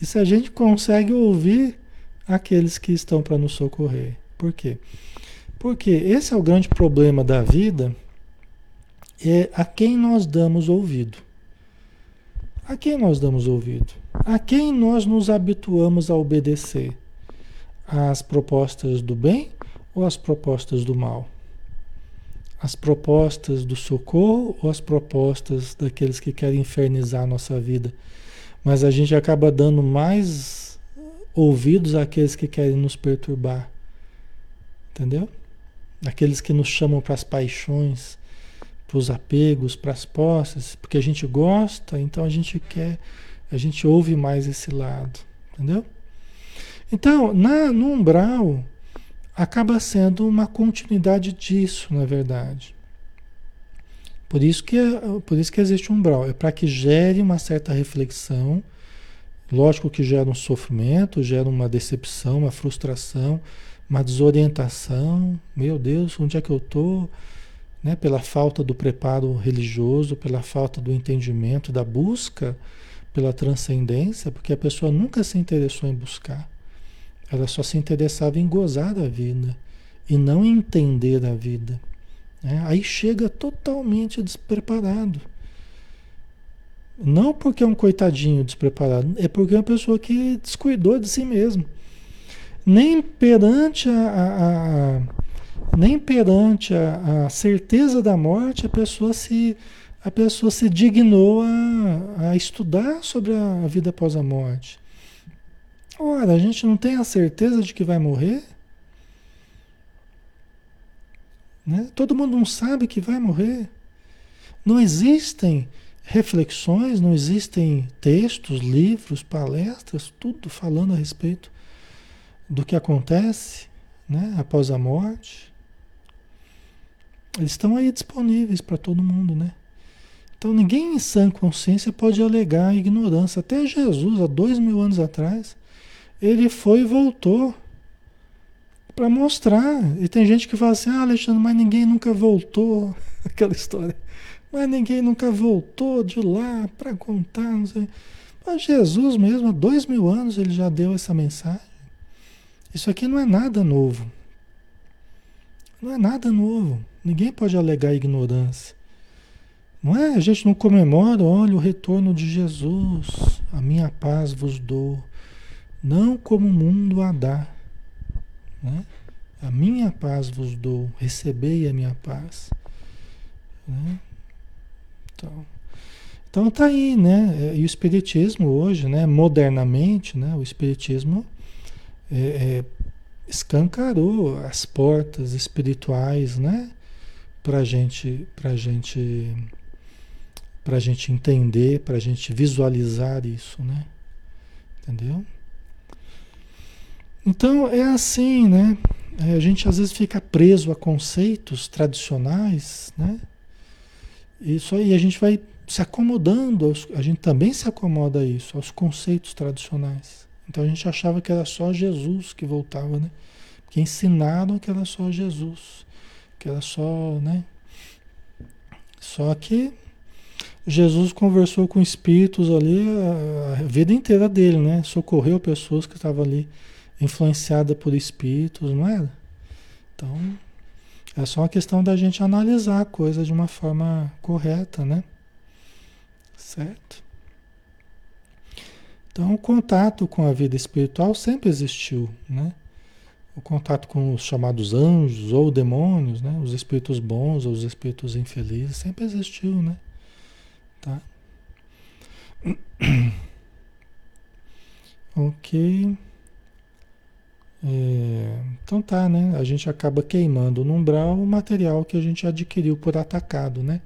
E se a gente consegue ouvir aqueles que estão para nos socorrer. Por quê? Porque esse é o grande problema da vida, é a quem nós damos ouvido. A quem nós damos ouvido? A quem nós nos habituamos a obedecer? As propostas do bem ou as propostas do mal? As propostas do socorro ou as propostas daqueles que querem infernizar a nossa vida? Mas a gente acaba dando mais ouvidos àqueles que querem nos perturbar. Entendeu? Aqueles que nos chamam para as paixões, para os apegos, para as posses, porque a gente gosta, então a gente quer, a gente ouve mais esse lado. Entendeu? Então, na, no umbral, acaba sendo uma continuidade disso, na verdade. Por isso que, é, por isso que existe um umbral, é para que gere uma certa reflexão, lógico que gera um sofrimento, gera uma decepção, uma frustração, uma desorientação, meu Deus, onde é que eu estou? Né? Pela falta do preparo religioso, pela falta do entendimento, da busca pela transcendência, porque a pessoa nunca se interessou em buscar. Ela só se interessava em gozar da vida e não entender a vida. Né? Aí chega totalmente despreparado. Não porque é um coitadinho despreparado, é porque é uma pessoa que descuidou de si mesmo. Nem perante a, a, a nem perante a, a, certeza da morte a pessoa se a pessoa se dignou a, a estudar sobre a vida após a morte. Ora, a gente não tem a certeza de que vai morrer? Né? Todo mundo não sabe que vai morrer. Não existem reflexões, não existem textos, livros, palestras, tudo falando a respeito do que acontece né, após a morte. Eles estão aí disponíveis para todo mundo, né? Então ninguém em sã consciência pode alegar ignorância. Até Jesus, há dois mil anos atrás, ele foi e voltou para mostrar. E tem gente que fala assim, ah, Alexandre, mas ninguém nunca voltou. Aquela história. Mas ninguém nunca voltou de lá para contar, não sei. Mas Jesus mesmo, há dois mil anos, ele já deu essa mensagem. Isso aqui não é nada novo. Não é nada novo. Ninguém pode alegar ignorância. Não é? A gente não comemora, olha o retorno de Jesus. A minha paz vos dou. Não como o mundo a dá. Né? A minha paz vos dou. Recebei a minha paz. Né? Então, então tá aí, né? E o Espiritismo hoje, né? Modernamente, né? O Espiritismo é, é, escancarou as portas espirituais, né? Para gente, para gente, para gente entender, para gente visualizar isso, né? Entendeu? Então é assim, né? É, a gente às vezes fica preso a conceitos tradicionais, né? Isso aí a gente vai se acomodando, aos, a gente também se acomoda a isso, aos conceitos tradicionais. Então a gente achava que era só Jesus que voltava, né? Que ensinaram que era só Jesus, que era só, né? Só que Jesus conversou com espíritos ali a, a vida inteira dele, né? Socorreu pessoas que estavam ali influenciadas por espíritos, não era? Então, é só uma questão da gente analisar a coisa de uma forma correta, né? Certo? Então, o contato com a vida espiritual sempre existiu, né? O contato com os chamados anjos ou demônios, né? Os espíritos bons ou os espíritos infelizes sempre existiu, né? Tá? Ok. É, então tá, né? A gente acaba queimando no umbral o material que a gente adquiriu por atacado, né?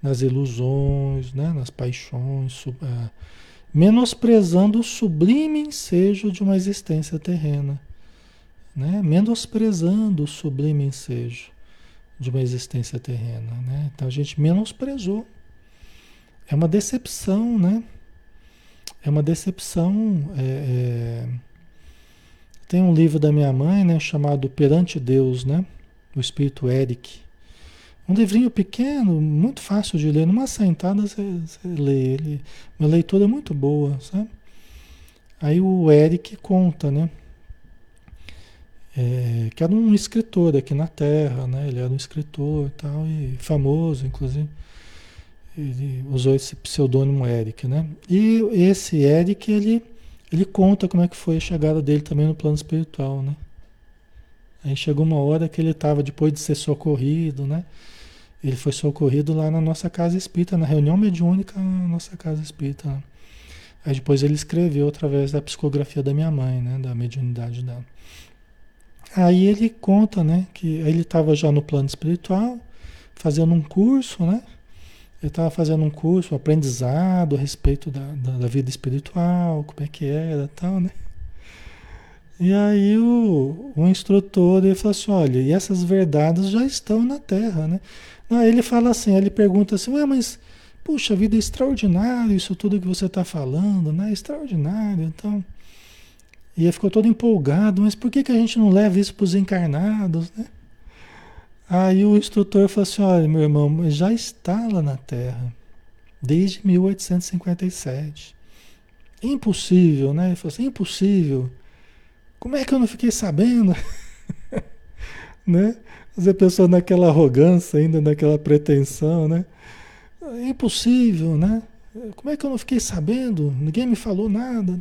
Nas ilusões, né? Nas paixões, sub, uh, menosprezando o sublime ensejo de uma existência terrena, né? menosprezando o sublime ensejo de uma existência terrena. Né? Então a gente menosprezou. É uma decepção, né? É uma decepção. É, é... Tem um livro da minha mãe, né, chamado Perante Deus, né? O Espírito Eric. Um livrinho pequeno, muito fácil de ler. Numa sentada você, você lê ele. Uma leitura muito boa, sabe? Aí o Eric conta, né? É, que era um escritor aqui na Terra, né? Ele era um escritor e tal, e famoso, inclusive. Ele usou esse pseudônimo Eric, né? E esse Eric, ele, ele conta como é que foi a chegada dele também no plano espiritual, né? Aí chegou uma hora que ele estava, depois de ser socorrido, né? Ele foi socorrido lá na nossa casa espírita, na reunião mediúnica na nossa casa espírita. Aí depois ele escreveu através da psicografia da minha mãe, né, da mediunidade dela. Aí ele conta, né, que ele estava já no plano espiritual, fazendo um curso, né? Ele estava fazendo um curso, um aprendizado a respeito da, da, da, vida espiritual, como é que era tal, né? E aí o, o instrutor ele falou assim, olha, e essas verdades já estão na Terra, né? Aí ele fala assim, ele pergunta assim, Ué, mas puxa vida, é extraordinário isso tudo que você está falando, né? Extraordinário, então. E ele ficou todo empolgado, mas por que, que a gente não leva isso para os encarnados, né? Aí o instrutor falou assim, olha, meu irmão, já está lá na Terra, desde 1857. Impossível, né? Ele falou assim, impossível. Como é que eu não fiquei sabendo? né? A pessoa naquela arrogância, ainda naquela pretensão, né? Impossível, né? Como é que eu não fiquei sabendo? Ninguém me falou nada.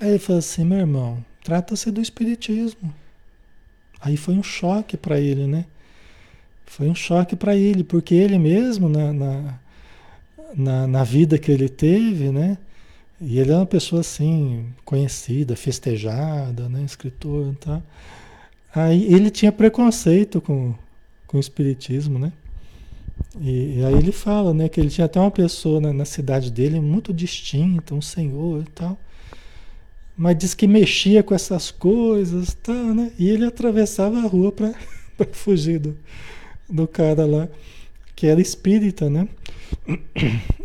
Aí ele falou assim, meu irmão, trata-se do espiritismo. Aí foi um choque para ele, né? Foi um choque para ele, porque ele mesmo, na, na, na, na, vida que ele teve, né? E ele é uma pessoa assim, conhecida, festejada, né? Escritor tal. Aí ele tinha preconceito com, com o espiritismo, né? E, e, aí ele fala, né, que ele tinha até uma pessoa na, na cidade dele muito distinta, um senhor e tal, mas diz que mexia com essas coisas, tal, né? E ele atravessava a rua para fugir do, do cara lá que era espírita, né?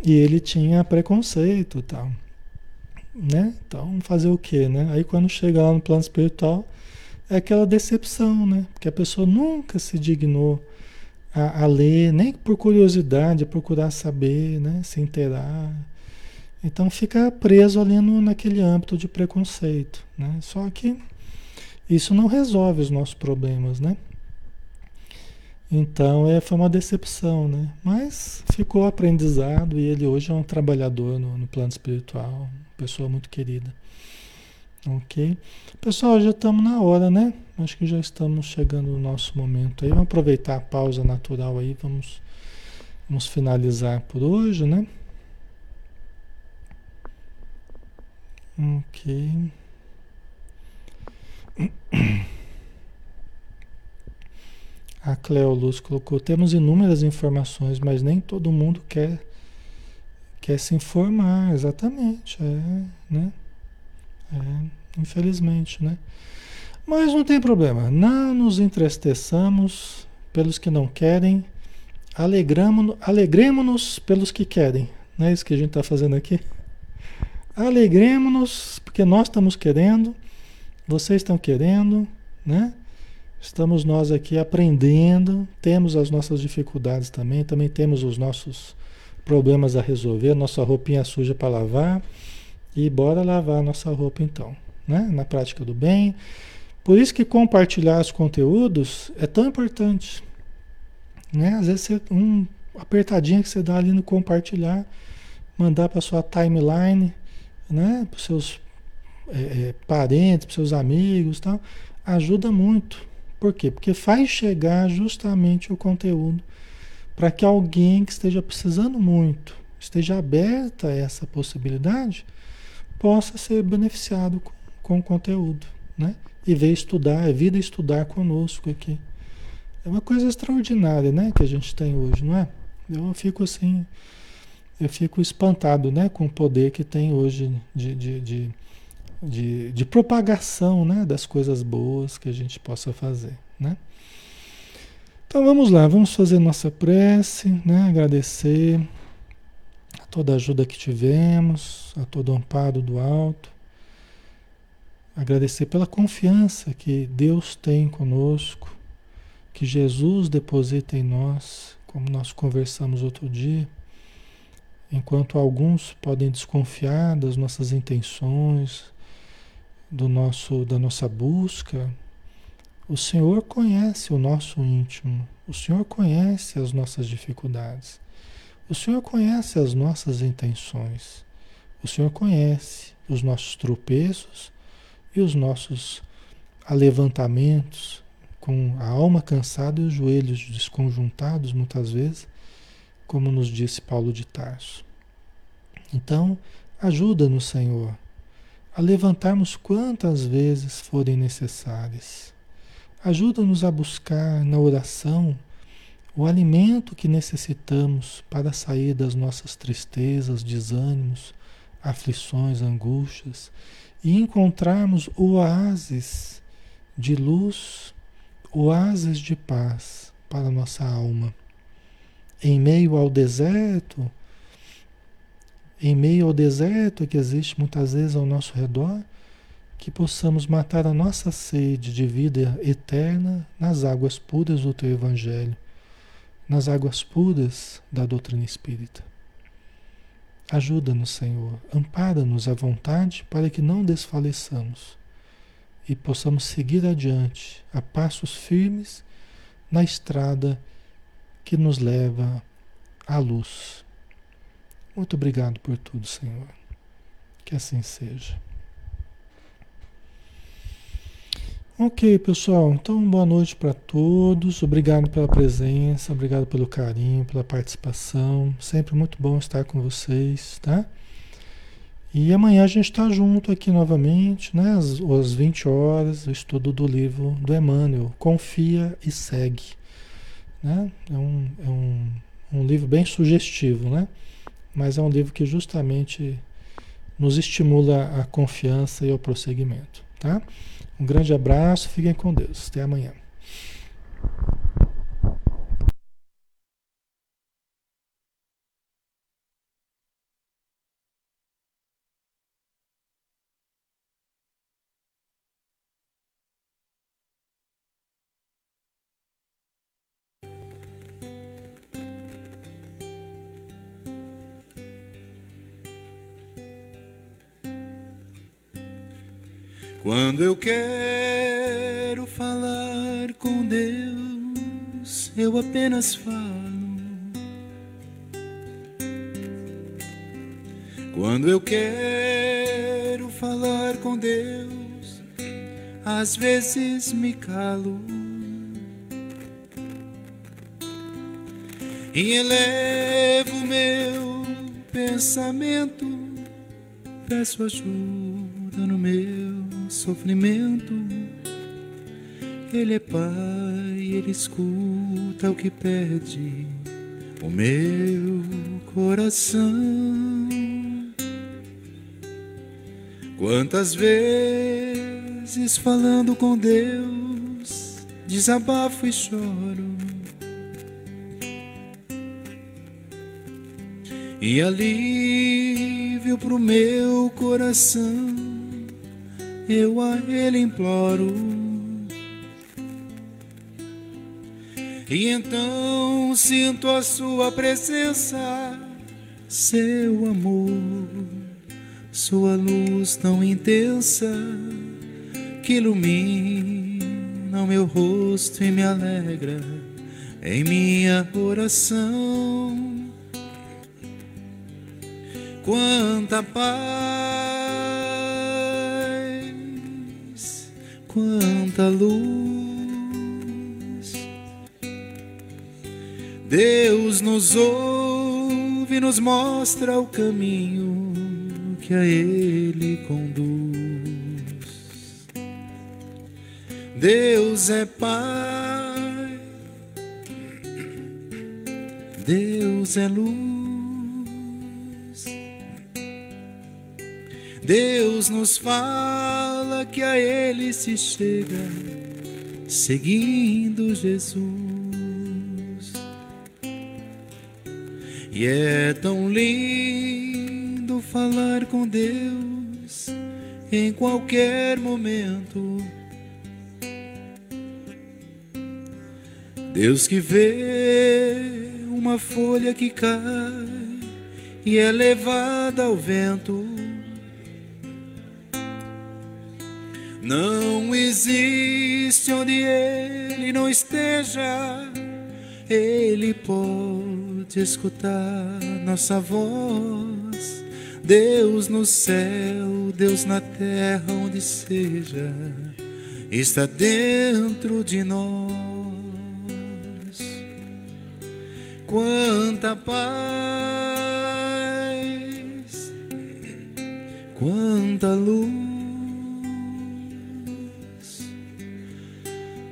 E ele tinha preconceito, tal, né? Então fazer o quê, né? Aí quando chega lá no plano espiritual é aquela decepção, né? Porque a pessoa nunca se dignou a, a ler, nem por curiosidade, procurar saber, né? Se inteirar. Então fica preso ali no, naquele âmbito de preconceito, né? Só que isso não resolve os nossos problemas, né? Então é, foi uma decepção, né? Mas ficou aprendizado e ele hoje é um trabalhador no, no plano espiritual, pessoa muito querida. Ok? Pessoal, já estamos na hora, né? Acho que já estamos chegando no nosso momento aí. Vamos aproveitar a pausa natural aí, vamos, vamos finalizar por hoje, né? Ok. A Cleo Luz colocou: temos inúmeras informações, mas nem todo mundo quer quer se informar, exatamente, é, né? É, infelizmente, né? Mas não tem problema, não nos entristeçamos pelos que não querem, alegramos-nos alegremos pelos que querem, não é isso que a gente está fazendo aqui? Alegremos-nos porque nós estamos querendo, vocês estão querendo, né? Estamos nós aqui aprendendo, temos as nossas dificuldades também, também temos os nossos problemas a resolver, nossa roupinha suja para lavar e bora lavar nossa roupa então, né? Na prática do bem. Por isso que compartilhar os conteúdos é tão importante, né? Às vezes você, um apertadinha que você dá ali no compartilhar, mandar para sua timeline, né? Para seus é, é, parentes, para seus amigos, tal, ajuda muito. Por quê? Porque faz chegar justamente o conteúdo para que alguém que esteja precisando muito, esteja aberta a essa possibilidade, possa ser beneficiado com, com o conteúdo, né? E ver estudar, é vida estudar conosco aqui. É uma coisa extraordinária, né, que a gente tem hoje, não é? Eu fico assim, eu fico espantado, né, com o poder que tem hoje de, de, de de, de propagação né, das coisas boas que a gente possa fazer. Né? Então vamos lá, vamos fazer nossa prece, né, agradecer a toda a ajuda que tivemos, a todo o amparo do alto, agradecer pela confiança que Deus tem conosco, que Jesus deposita em nós, como nós conversamos outro dia. Enquanto alguns podem desconfiar das nossas intenções, do nosso, da nossa busca, o Senhor conhece o nosso íntimo, o Senhor conhece as nossas dificuldades, o Senhor conhece as nossas intenções, o Senhor conhece os nossos tropeços e os nossos alevantamentos com a alma cansada e os joelhos desconjuntados muitas vezes, como nos disse Paulo de Tarso. Então, ajuda-nos, Senhor, a levantarmos quantas vezes forem necessárias. Ajuda-nos a buscar na oração o alimento que necessitamos para sair das nossas tristezas, desânimos, aflições, angústias e encontrarmos oásis de luz, oásis de paz para nossa alma. Em meio ao deserto, em meio ao deserto que existe muitas vezes ao nosso redor, que possamos matar a nossa sede de vida eterna nas águas puras do teu Evangelho, nas águas puras da doutrina espírita. Ajuda-nos, Senhor, ampara-nos à vontade para que não desfaleçamos e possamos seguir adiante a passos firmes na estrada que nos leva à luz. Muito obrigado por tudo, Senhor. Que assim seja. Ok, pessoal. Então, boa noite para todos. Obrigado pela presença, obrigado pelo carinho, pela participação. Sempre muito bom estar com vocês, tá? E amanhã a gente está junto aqui novamente, né? Às, às 20 horas, o estudo do livro do Emmanuel. Confia e segue. Né? É, um, é um, um livro bem sugestivo, né? mas é um livro que justamente nos estimula a confiança e o prosseguimento. Tá? Um grande abraço, fiquem com Deus. Até amanhã. Quando eu quero falar com Deus, eu apenas falo. Quando eu quero falar com Deus, às vezes me calo. E elevo meu pensamento, peço ajuda no meu sofrimento. Ele é Pai, Ele escuta o que pede o meu coração. Quantas vezes falando com Deus, desabafo e choro. E alívio pro meu coração eu a Ele imploro. E então sinto a Sua presença, seu amor, Sua luz tão intensa que ilumina o meu rosto e me alegra em minha oração. Quanta paz quanta luz. Deus nos ouve e nos mostra o caminho que a Ele conduz. Deus é Pai, Deus é luz. Deus nos fala que a Ele se chega, seguindo Jesus. E é tão lindo falar com Deus em qualquer momento. Deus que vê uma folha que cai e é levada ao vento Não existe onde Ele não esteja, Ele pode escutar nossa voz. Deus no céu, Deus na terra, onde seja, está dentro de nós. Quanta paz, quanta luz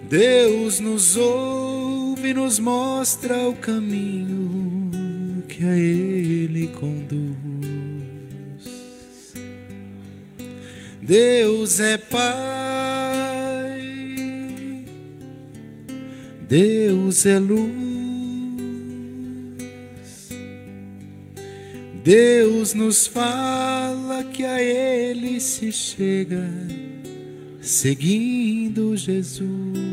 Deus nos ouve e nos mostra o caminho que a Ele conduz. Deus é Pai, Deus é luz, Deus nos fala que a Ele se chega seguindo Jesus.